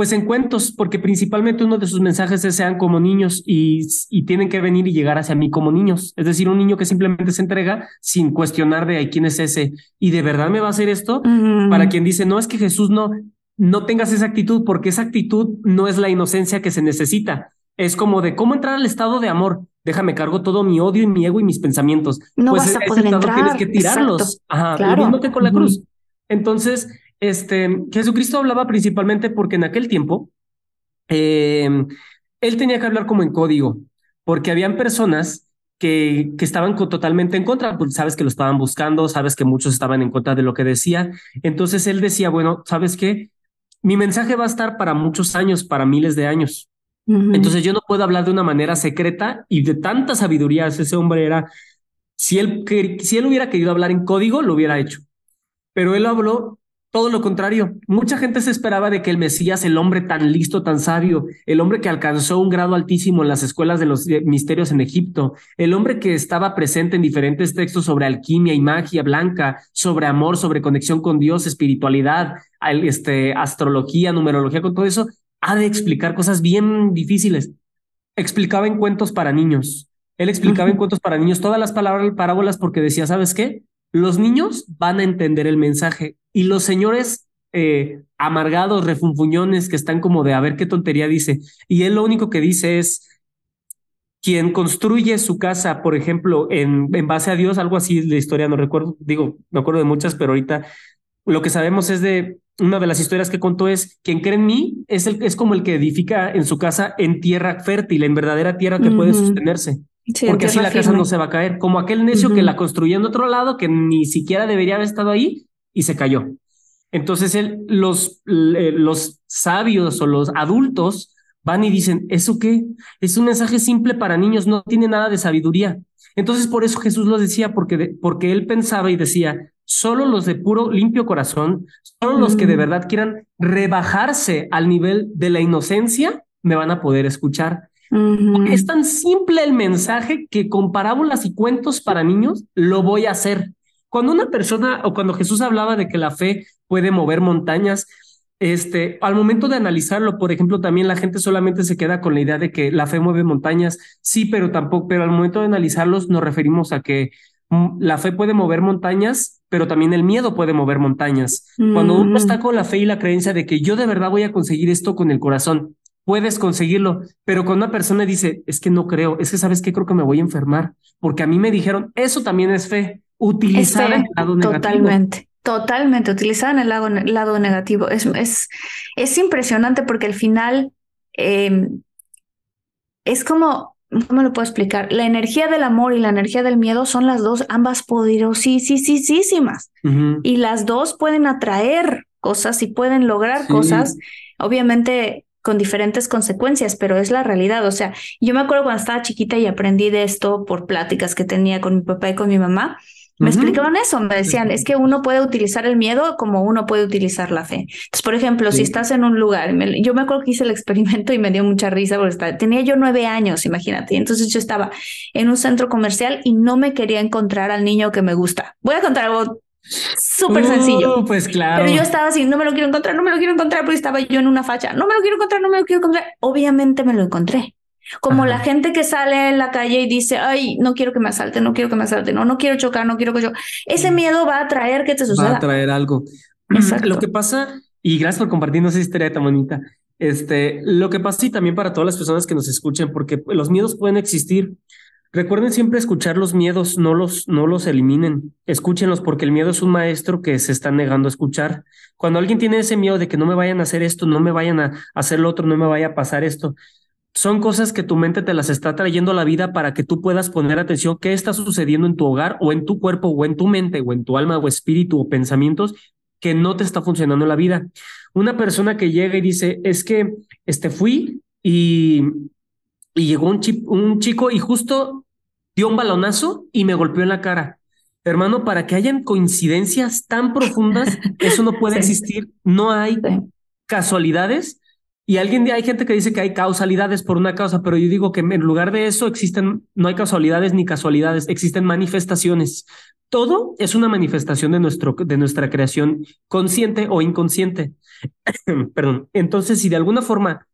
pues en cuentos, porque principalmente uno de sus mensajes es sean como niños y, y, tienen que venir y llegar hacia mí como niños. Es decir, un niño que simplemente se entrega sin cuestionar de quién es ese y de verdad me va a hacer esto. Para quien dice, no, es que Jesús no, no tengas esa actitud, porque esa actitud no es la inocencia que se necesita. Es como de cómo entrar al estado de amor. Déjame cargo todo mi odio y mi ego y mis pensamientos. No pues vas a poder entrar. tienes que tirarlos. Ajá, claro. con la cruz. Entonces, este, Jesucristo hablaba principalmente porque en aquel tiempo em, él tenía que hablar como en código, porque habían personas que, que estaban totalmente en contra, pues sabes que lo estaban buscando, sabes que muchos estaban en contra de lo que decía. Entonces él decía, bueno, ¿sabes qué? Mi mensaje va a estar para muchos años, para miles de años. Entonces yo no puedo hablar de una manera secreta y de tanta sabiduría. Ese hombre era, si él, si él hubiera querido hablar en código, lo hubiera hecho. Pero él habló todo lo contrario, mucha gente se esperaba de que el Mesías, el hombre tan listo, tan sabio, el hombre que alcanzó un grado altísimo en las escuelas de los misterios en Egipto, el hombre que estaba presente en diferentes textos sobre alquimia y magia blanca, sobre amor, sobre conexión con Dios, espiritualidad, este, astrología, numerología, con todo eso, ha de explicar cosas bien difíciles. Explicaba en cuentos para niños. Él explicaba en cuentos para niños todas las palabras, parábolas porque decía, ¿sabes qué? Los niños van a entender el mensaje y los señores eh, amargados, refunfuñones, que están como de a ver qué tontería dice. Y él lo único que dice es, quien construye su casa, por ejemplo, en, en base a Dios, algo así la historia, no recuerdo, digo, me acuerdo de muchas, pero ahorita lo que sabemos es de una de las historias que contó es quien cree en mí es, el, es como el que edifica en su casa en tierra fértil, en verdadera tierra que puede sostenerse. Porque así la casa no se va a caer, como aquel necio que la construyó en otro lado que ni siquiera debería haber estado ahí y se cayó. Entonces él, los, los sabios o los adultos van y dicen, ¿eso qué? Es un mensaje simple para niños, no tiene nada de sabiduría. Entonces por eso Jesús lo decía, porque, porque él pensaba y decía, solo los de puro limpio corazón, solo los que de mm. verdad quieran rebajarse al nivel de la inocencia, me van a poder escuchar. Es tan simple el mensaje que con parábolas y cuentos para niños lo voy a hacer. Cuando una persona o cuando Jesús hablaba de que la fe puede mover montañas, este, al momento de analizarlo, por ejemplo, también la gente solamente se queda con la idea de que la fe mueve montañas, sí, pero tampoco, pero al momento de analizarlos nos referimos a que mm, la fe puede mover montañas, pero también el miedo puede mover montañas. Cuando uno está mm. con la fe y la creencia de que yo de verdad voy a conseguir esto con el corazón, puedes conseguirlo, pero cuando una persona dice, es que no creo, es que sabes que creo que me voy a enfermar, porque a mí me dijeron, eso también es fe, utilizar el lado negativo. Totalmente. Totalmente, utilizada en el lado, lado negativo. Es, es, es, impresionante porque al final em, es como, ¿cómo lo puedo explicar? La energía del amor y la energía del miedo son las dos, ambas poderosísimas. Y las dos pueden atraer cosas y pueden lograr cosas, obviamente con diferentes consecuencias, pero es la realidad. O sea, yo me acuerdo cuando estaba chiquita y aprendí de esto por pláticas que tenía con mi papá y con mi mamá. Me explicaban eso, me decían, es que uno puede utilizar el miedo como uno puede utilizar la fe. Entonces, por ejemplo, si estás en un lugar, yo me acuerdo que hice el experimento y me dio mucha risa porque tenía yo nueve años, imagínate. Entonces yo estaba en un centro comercial y no me quería encontrar al niño que me gusta. Voy a contar algo súper sencillo. Uh, pues claro. Pero yo estaba así, no me lo quiero encontrar, no me lo quiero encontrar porque estaba yo en una facha. No me lo quiero encontrar, no me lo quiero encontrar. Obviamente me lo encontré. Como la gente que sale en la calle y dice, ay, no quiero que me asalten, no quiero que me asalten, no, no quiero chocar, no quiero que yo. Ese miedo va a traer que te suceda. Va a traer algo. Exacto. Lo que pasa, y gracias por compartirnos esa historia tan bonita. Este, lo que pasa y también para todas las personas que nos escuchen, porque los miedos pueden existir. Recuerden siempre escuchar los miedos, no los, no los eliminen. Escúchenlos porque el miedo es un maestro que se está negando a escuchar. Cuando alguien tiene ese miedo de que no me vayan a hacer esto, no me vayan a hacer lo otro, no me vaya a pasar esto, son cosas que tu mente te las está trayendo a la vida para que tú puedas poner atención qué está sucediendo en tu hogar o en tu cuerpo o en tu mente o en tu alma o espíritu o pensamientos que no te está funcionando en la vida. Una persona que llega y dice, es que este fui y, y llegó un, un chico y justo dio un balonazo y me golpeó en la cara. Hermano, para que hayan coincidencias tan profundas, eso no puede existir. No hay casualidades y alguien, hay gente que dice que hay causalidades por una causa, pero yo digo que en lugar de eso existen, no hay causalidades ni casualidades, existen manifestaciones. Todo es una manifestación de, nuestro, de nuestra creación consciente o inconsciente. Perdón. Entonces, si de alguna forma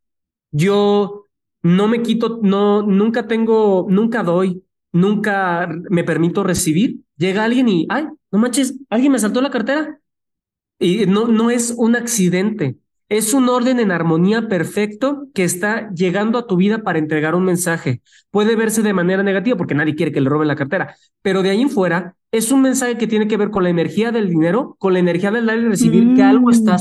yo no me quito, no, nunca tengo, nunca doy, nunca me permito recibir, llega alguien y, ay, no manches, alguien me saltó la cartera. Y no, no es un accidente es un orden en armonía perfecto que está llegando a tu vida para entregar un mensaje. Puede verse de manera negativa porque nadie quiere que le roben la cartera, pero de ahí en fuera es un mensaje que tiene que ver con la energía del dinero, con la energía del dar y recibir, que algo está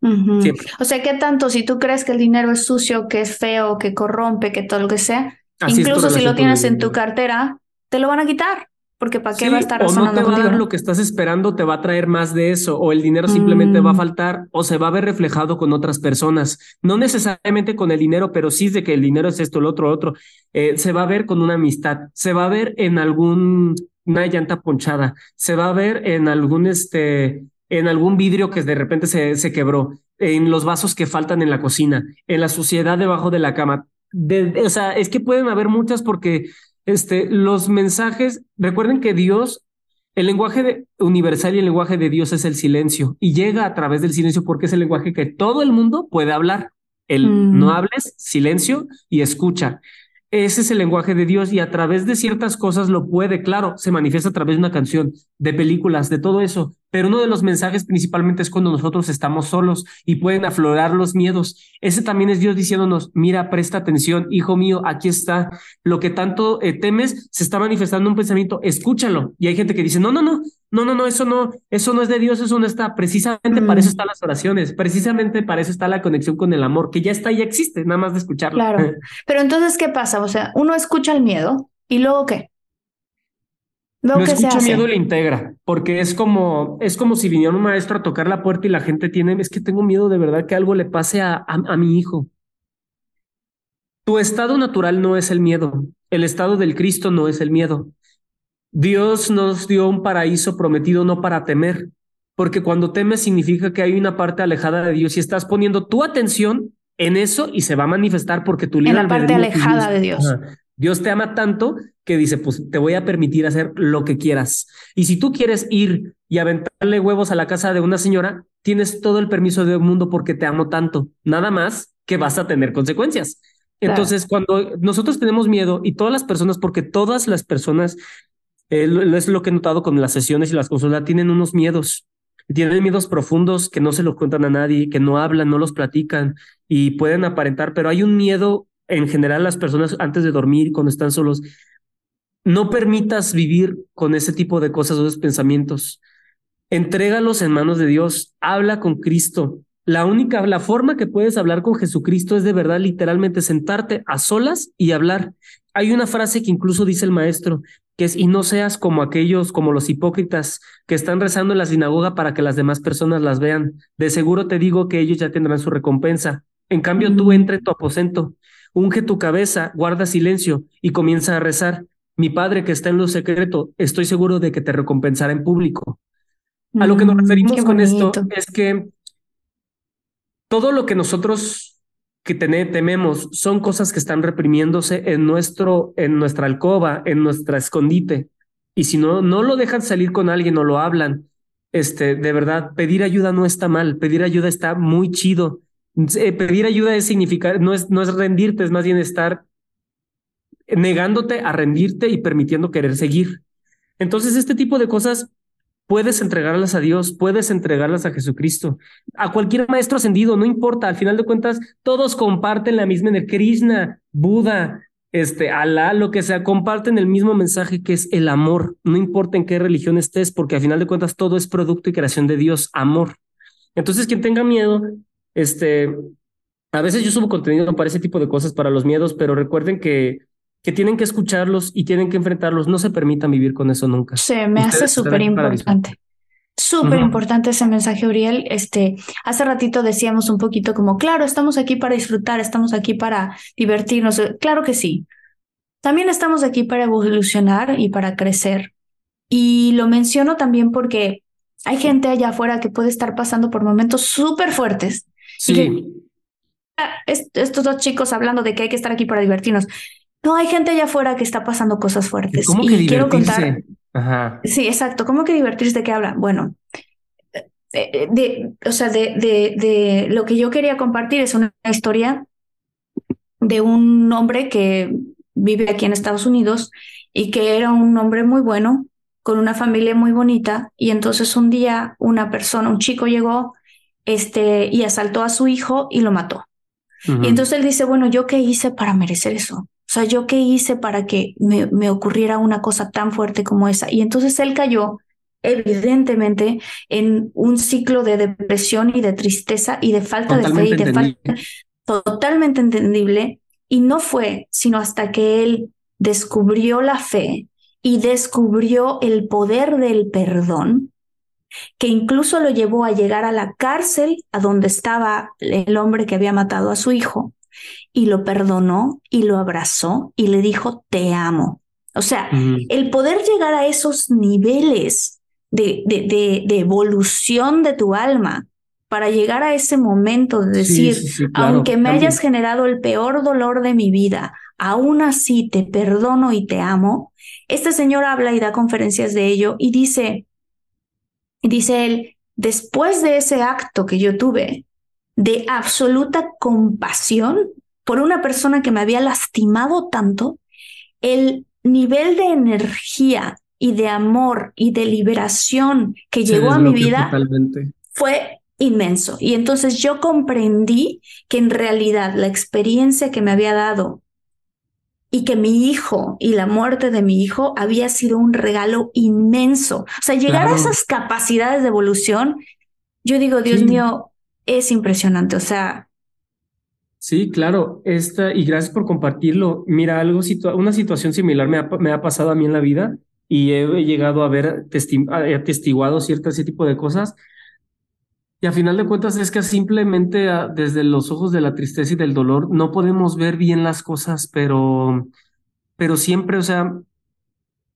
mm. sucediendo. O sea, ¿qué tanto si tú crees que el dinero es sucio, que es feo, que corrompe, que todo lo que sea, incluso si lo tienes en tu cartera, te lo van a quitar? Porque ¿para qué va a estar o no te va a dar lo que estás esperando, te va a traer más de eso, o el dinero simplemente va a mm. faltar, o se va a ver reflejado con otras personas. No necesariamente con el dinero, pero sí de que el dinero es esto, lo otro, otro. Eh, se va a ver con una amistad, se va a ver en algún una llanta ponchada, se va a ver en algún este, en algún vidrio que de repente se, se quebró, en los vasos que faltan en la cocina, en la suciedad debajo de la cama. o sea, es que pueden haber muchas porque este, los mensajes, recuerden que Dios, el lenguaje universal y el lenguaje de Dios es el silencio y llega a través del silencio porque es el lenguaje que todo el mundo puede hablar. El no mm. hables, silencio y escucha. Ese es el lenguaje de Dios y a través de ciertas cosas lo puede, claro, se manifiesta a través de una canción, de películas, de todo eso, pero uno de los mensajes principalmente es cuando nosotros estamos solos y pueden aflorar los miedos. Ese también es Dios diciéndonos, mira, presta atención, hijo mío, aquí está. Lo que tanto eh, temes se está manifestando un pensamiento, escúchalo. Y hay gente que dice, no, no, no, no, no, no, eso no, eso no es de Dios, eso no está. Precisamente para eso mm. están las oraciones, precisamente para eso está la conexión con el amor, que ya está y existe, nada más de escucharlo. Claro. Pero entonces, ¿qué pasa? O sea, uno escucha el miedo y luego qué? No escucha miedo y lo integra, porque es como, es como si viniera un maestro a tocar la puerta y la gente tiene, es que tengo miedo de verdad que algo le pase a, a mi hijo. Tu estado natural no es el miedo, el estado del Cristo no es el miedo. Dios nos dio un paraíso prometido no para temer, porque cuando temes significa que hay una parte alejada de Dios y estás poniendo tu atención en eso y se va a manifestar porque tu En la parte alejada de Dios. Dios te ama tanto que dice, pues te voy a permitir hacer lo que quieras. Y si tú quieres ir y aventarle huevos a la casa de una señora, tienes todo el permiso del mundo porque te amo tanto. Nada más que vas a tener consecuencias. Entonces, cuando nosotros tenemos miedo y todas las personas, porque todas las personas, eh, es lo que he notado con las sesiones y las consultas, tienen unos miedos. Tienen miedos profundos que no se los cuentan a nadie, que no hablan, no los platican y pueden aparentar, pero hay un miedo en general las personas antes de dormir, cuando están solos, no permitas vivir con ese tipo de cosas o esos pensamientos. Entrégalos en manos de Dios, habla con Cristo. La única, la forma que puedes hablar con Jesucristo es de verdad literalmente sentarte a solas y hablar. Hay una frase que incluso dice el maestro, que es, y no seas como aquellos, como los hipócritas que están rezando en la sinagoga para que las demás personas las vean. De seguro te digo que ellos ya tendrán su recompensa. En cambio, tú entra en tu aposento, unge tu cabeza, guarda silencio y comienza a rezar. Mi Padre que está en lo secreto, estoy seguro de que te recompensará en público. A lo que nos mm, referimos con esto es que todo lo que nosotros que tememos son cosas que están reprimiéndose en nuestro en nuestra alcoba, en nuestra escondite. Y si no no lo dejan salir con alguien o lo hablan, este, de verdad, pedir ayuda no está mal, pedir ayuda está muy chido. Eh, pedir ayuda es significar, no es, no es rendirte, es más bien estar negándote a rendirte y permitiendo querer seguir. Entonces, este tipo de cosas puedes entregarlas a Dios, puedes entregarlas a Jesucristo, a cualquier maestro ascendido, no importa, al final de cuentas, todos comparten la misma energía, Krishna, Buda, este, Alá, lo que sea, comparten el mismo mensaje que es el amor, no importa en qué religión estés, porque al final de cuentas todo es producto y creación de Dios, amor. Entonces, quien tenga miedo, este, a veces yo subo contenido para ese tipo de cosas, para los miedos, pero recuerden que, que tienen que escucharlos y tienen que enfrentarlos. No se permitan vivir con eso nunca. Sí, me hace súper importante. Súper importante ese mensaje, Uriel. Este, hace ratito decíamos un poquito como, claro, estamos aquí para disfrutar, estamos aquí para divertirnos. Claro que sí. También estamos aquí para evolucionar y para crecer. Y lo menciono también porque hay gente allá afuera que puede estar pasando por momentos súper fuertes Sí. Ah, estos dos chicos hablando de que hay que estar aquí para divertirnos. No, hay gente allá afuera que está pasando cosas fuertes. ¿Cómo que y quiero contar. Sí, exacto. ¿Cómo que divertirse? ¿De qué habla? Bueno, eh, eh, de, o sea, de, de, de lo que yo quería compartir es una historia de un hombre que vive aquí en Estados Unidos y que era un hombre muy bueno, con una familia muy bonita, y entonces un día una persona, un chico llegó este, y asaltó a su hijo y lo mató. Y entonces él dice, bueno, ¿yo qué hice para merecer eso? O sea, ¿yo qué hice para que me, me ocurriera una cosa tan fuerte como esa? Y entonces él cayó evidentemente en un ciclo de depresión y de tristeza y de falta de fe y de falta totalmente entendible y no fue sino hasta que él descubrió la fe y descubrió el poder del perdón que incluso lo llevó a llegar a la cárcel a donde estaba el hombre que había matado a su hijo y lo perdonó y lo abrazó y le dijo, te amo. O sea, el poder llegar a esos niveles de, de, de, evolución de tu alma para llegar a ese momento de decir, aunque me hayas generado el peor dolor de mi vida, aún así te perdono y te amo. Este señor habla y da conferencias de ello y dice, Dice él, después de ese acto que yo tuve de absoluta compasión por una persona que me había lastimado tanto, el nivel de energía y de amor y de liberación que llegó a mi vida fue inmenso. Y entonces yo comprendí que en realidad la experiencia que me había dado y que mi hijo y la muerte de mi hijo había sido un regalo inmenso. O sea, llegar a esas capacidades de evolución, yo digo, Dios mío, es impresionante. O sea. Sí, claro. Esta, y gracias por compartirlo. Mira, algo, una situación similar me ha, me ha pasado a mí en la vida y he llegado a ver, atestiguado cierto ese tipo de cosas. Y a final de cuentas es que simplemente ah, desde los ojos de la tristeza y del dolor no podemos ver bien las cosas, pero, pero siempre, o sea,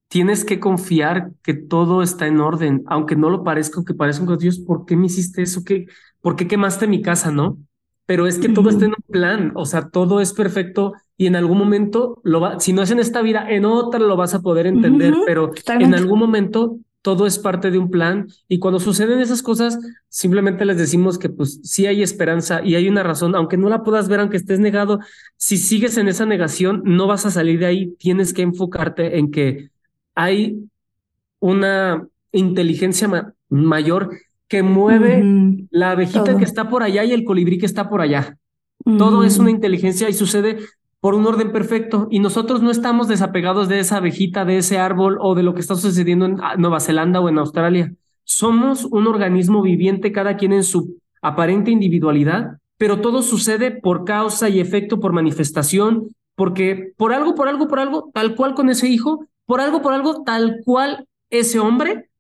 tienes que confiar que todo está en orden, aunque no lo parezca, aunque parezca un Dios, ¿por qué me hiciste eso? ¿Qué, ¿Por qué quemaste mi casa? ¿No? Pero es que todo está en un plan, o sea, todo es perfecto y en algún momento lo va, si no es en esta vida, en otra lo vas a poder entender, pero en algún momento todo es parte de un plan. Y cuando suceden esas cosas, simplemente les decimos que pues sí hay esperanza y hay una razón, aunque no la puedas ver, aunque estés negado, si sigues en esa negación, no vas a salir de ahí, tienes que enfocarte en que hay una inteligencia mayor que mueve la abejita que está por allá y el colibrí que está por allá. Todo es una inteligencia y sucede por un orden perfecto y nosotros no estamos desapegados de esa abejita, de ese árbol o de lo que está sucediendo en Nueva Zelanda o en Australia. Somos un organismo viviente, cada quien en su aparente individualidad, pero todo sucede por causa y efecto, por manifestación, porque por algo, por algo, por algo, tal cual con ese hijo, por algo, por algo, tal cual ese hombre,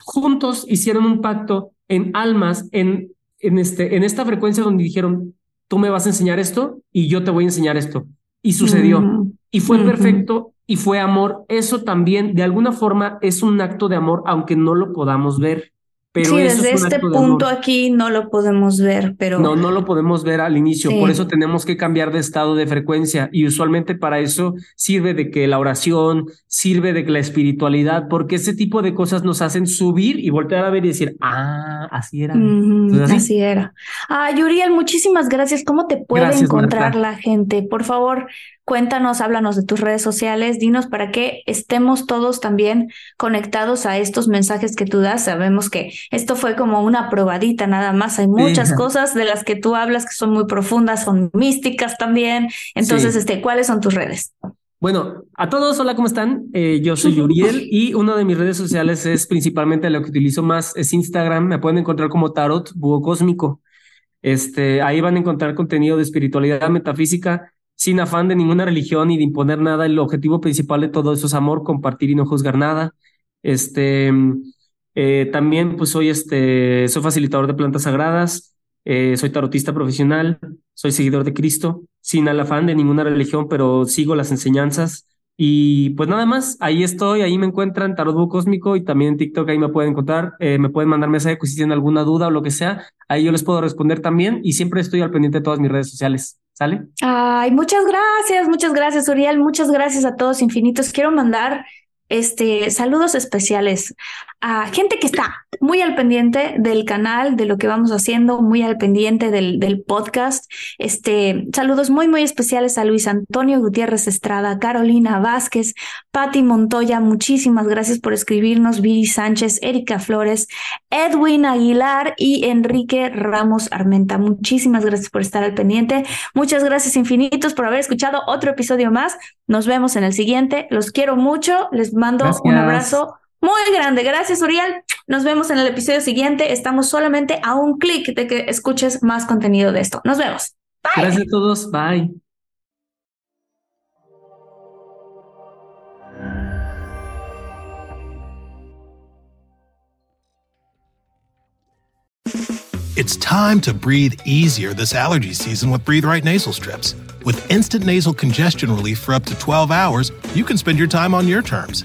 juntos hicieron un pacto en almas, en, en, este, en esta frecuencia donde dijeron, tú me vas a enseñar esto y yo te voy a enseñar esto y sucedió. Y fue perfecto y fue amor. Eso también, de alguna forma, es un acto de amor, aunque no lo podamos ver. Pero sí, desde este punto aquí no lo podemos ver, pero... No, no lo podemos ver al inicio, por eso tenemos que cambiar de estado de frecuencia y usualmente para eso sirve de que la oración, sirve de que la espiritualidad, porque ese tipo de cosas nos hacen subir y voltear a ver y decir, ah, así era. así? era. Ah, Yuriel, muchísimas gracias. ¿Cómo te puede encontrar la gente? Por favor, Cuéntanos, háblanos de tus redes sociales, dinos para que estemos todos también conectados a estos mensajes que tú das. Sabemos que esto fue como una probadita nada más. Hay muchas cosas de las que tú hablas que son muy profundas, son místicas también. Entonces, este, ¿cuáles son tus redes? Bueno, a todos, hola, ¿cómo están? Eh, yo soy Uriel y una de mis redes sociales es principalmente lo que utilizo más, es Instagram. Me pueden encontrar como Tarot Búho Cósmico. Este, ahí van a encontrar contenido de espiritualidad, metafísica sin afán de ninguna religión y de imponer nada. El objetivo principal de todo eso es amor, compartir y no juzgar nada. Este, eh, también, pues soy este, soy facilitador de plantas sagradas, eh, soy tarotista profesional, soy seguidor de Cristo, sin afán de ninguna religión, pero sigo las enseñanzas. Y pues nada más, ahí estoy, ahí me encuentran Tarot Cósmico y también en TikTok ahí me pueden encontrar, eh, me pueden mandar mensaje si tienen alguna duda o lo que sea, ahí yo les puedo responder también y siempre estoy al pendiente de todas mis redes sociales. ¿Sale? Ay, muchas gracias, muchas gracias, Uriel. Muchas gracias a todos infinitos. Quiero mandar este, saludos especiales a gente que está muy al pendiente del canal, de lo que vamos haciendo, muy al pendiente del, del podcast. Este, saludos muy, muy especiales a Luis Antonio Gutiérrez Estrada, Carolina Vázquez, Patti Montoya, muchísimas gracias por escribirnos, Viri Sánchez, Erika Flores, Edwin Aguilar y Enrique Ramos Armenta. Muchísimas gracias por estar al pendiente. Muchas gracias infinitos por haber escuchado otro episodio más. Nos vemos en el siguiente. Los quiero mucho. Les mando un abrazo muy grande. Gracias, Uriel. Nos vemos en el episodio siguiente. Estamos solamente a un clic de que escuches más contenido de esto. Nos vemos. Bye. Gracias a todos. Bye. It's time to breathe easier this allergy season with Breathe Right nasal strips. With instant nasal congestion relief for up to 12 hours, you can spend your time on your terms,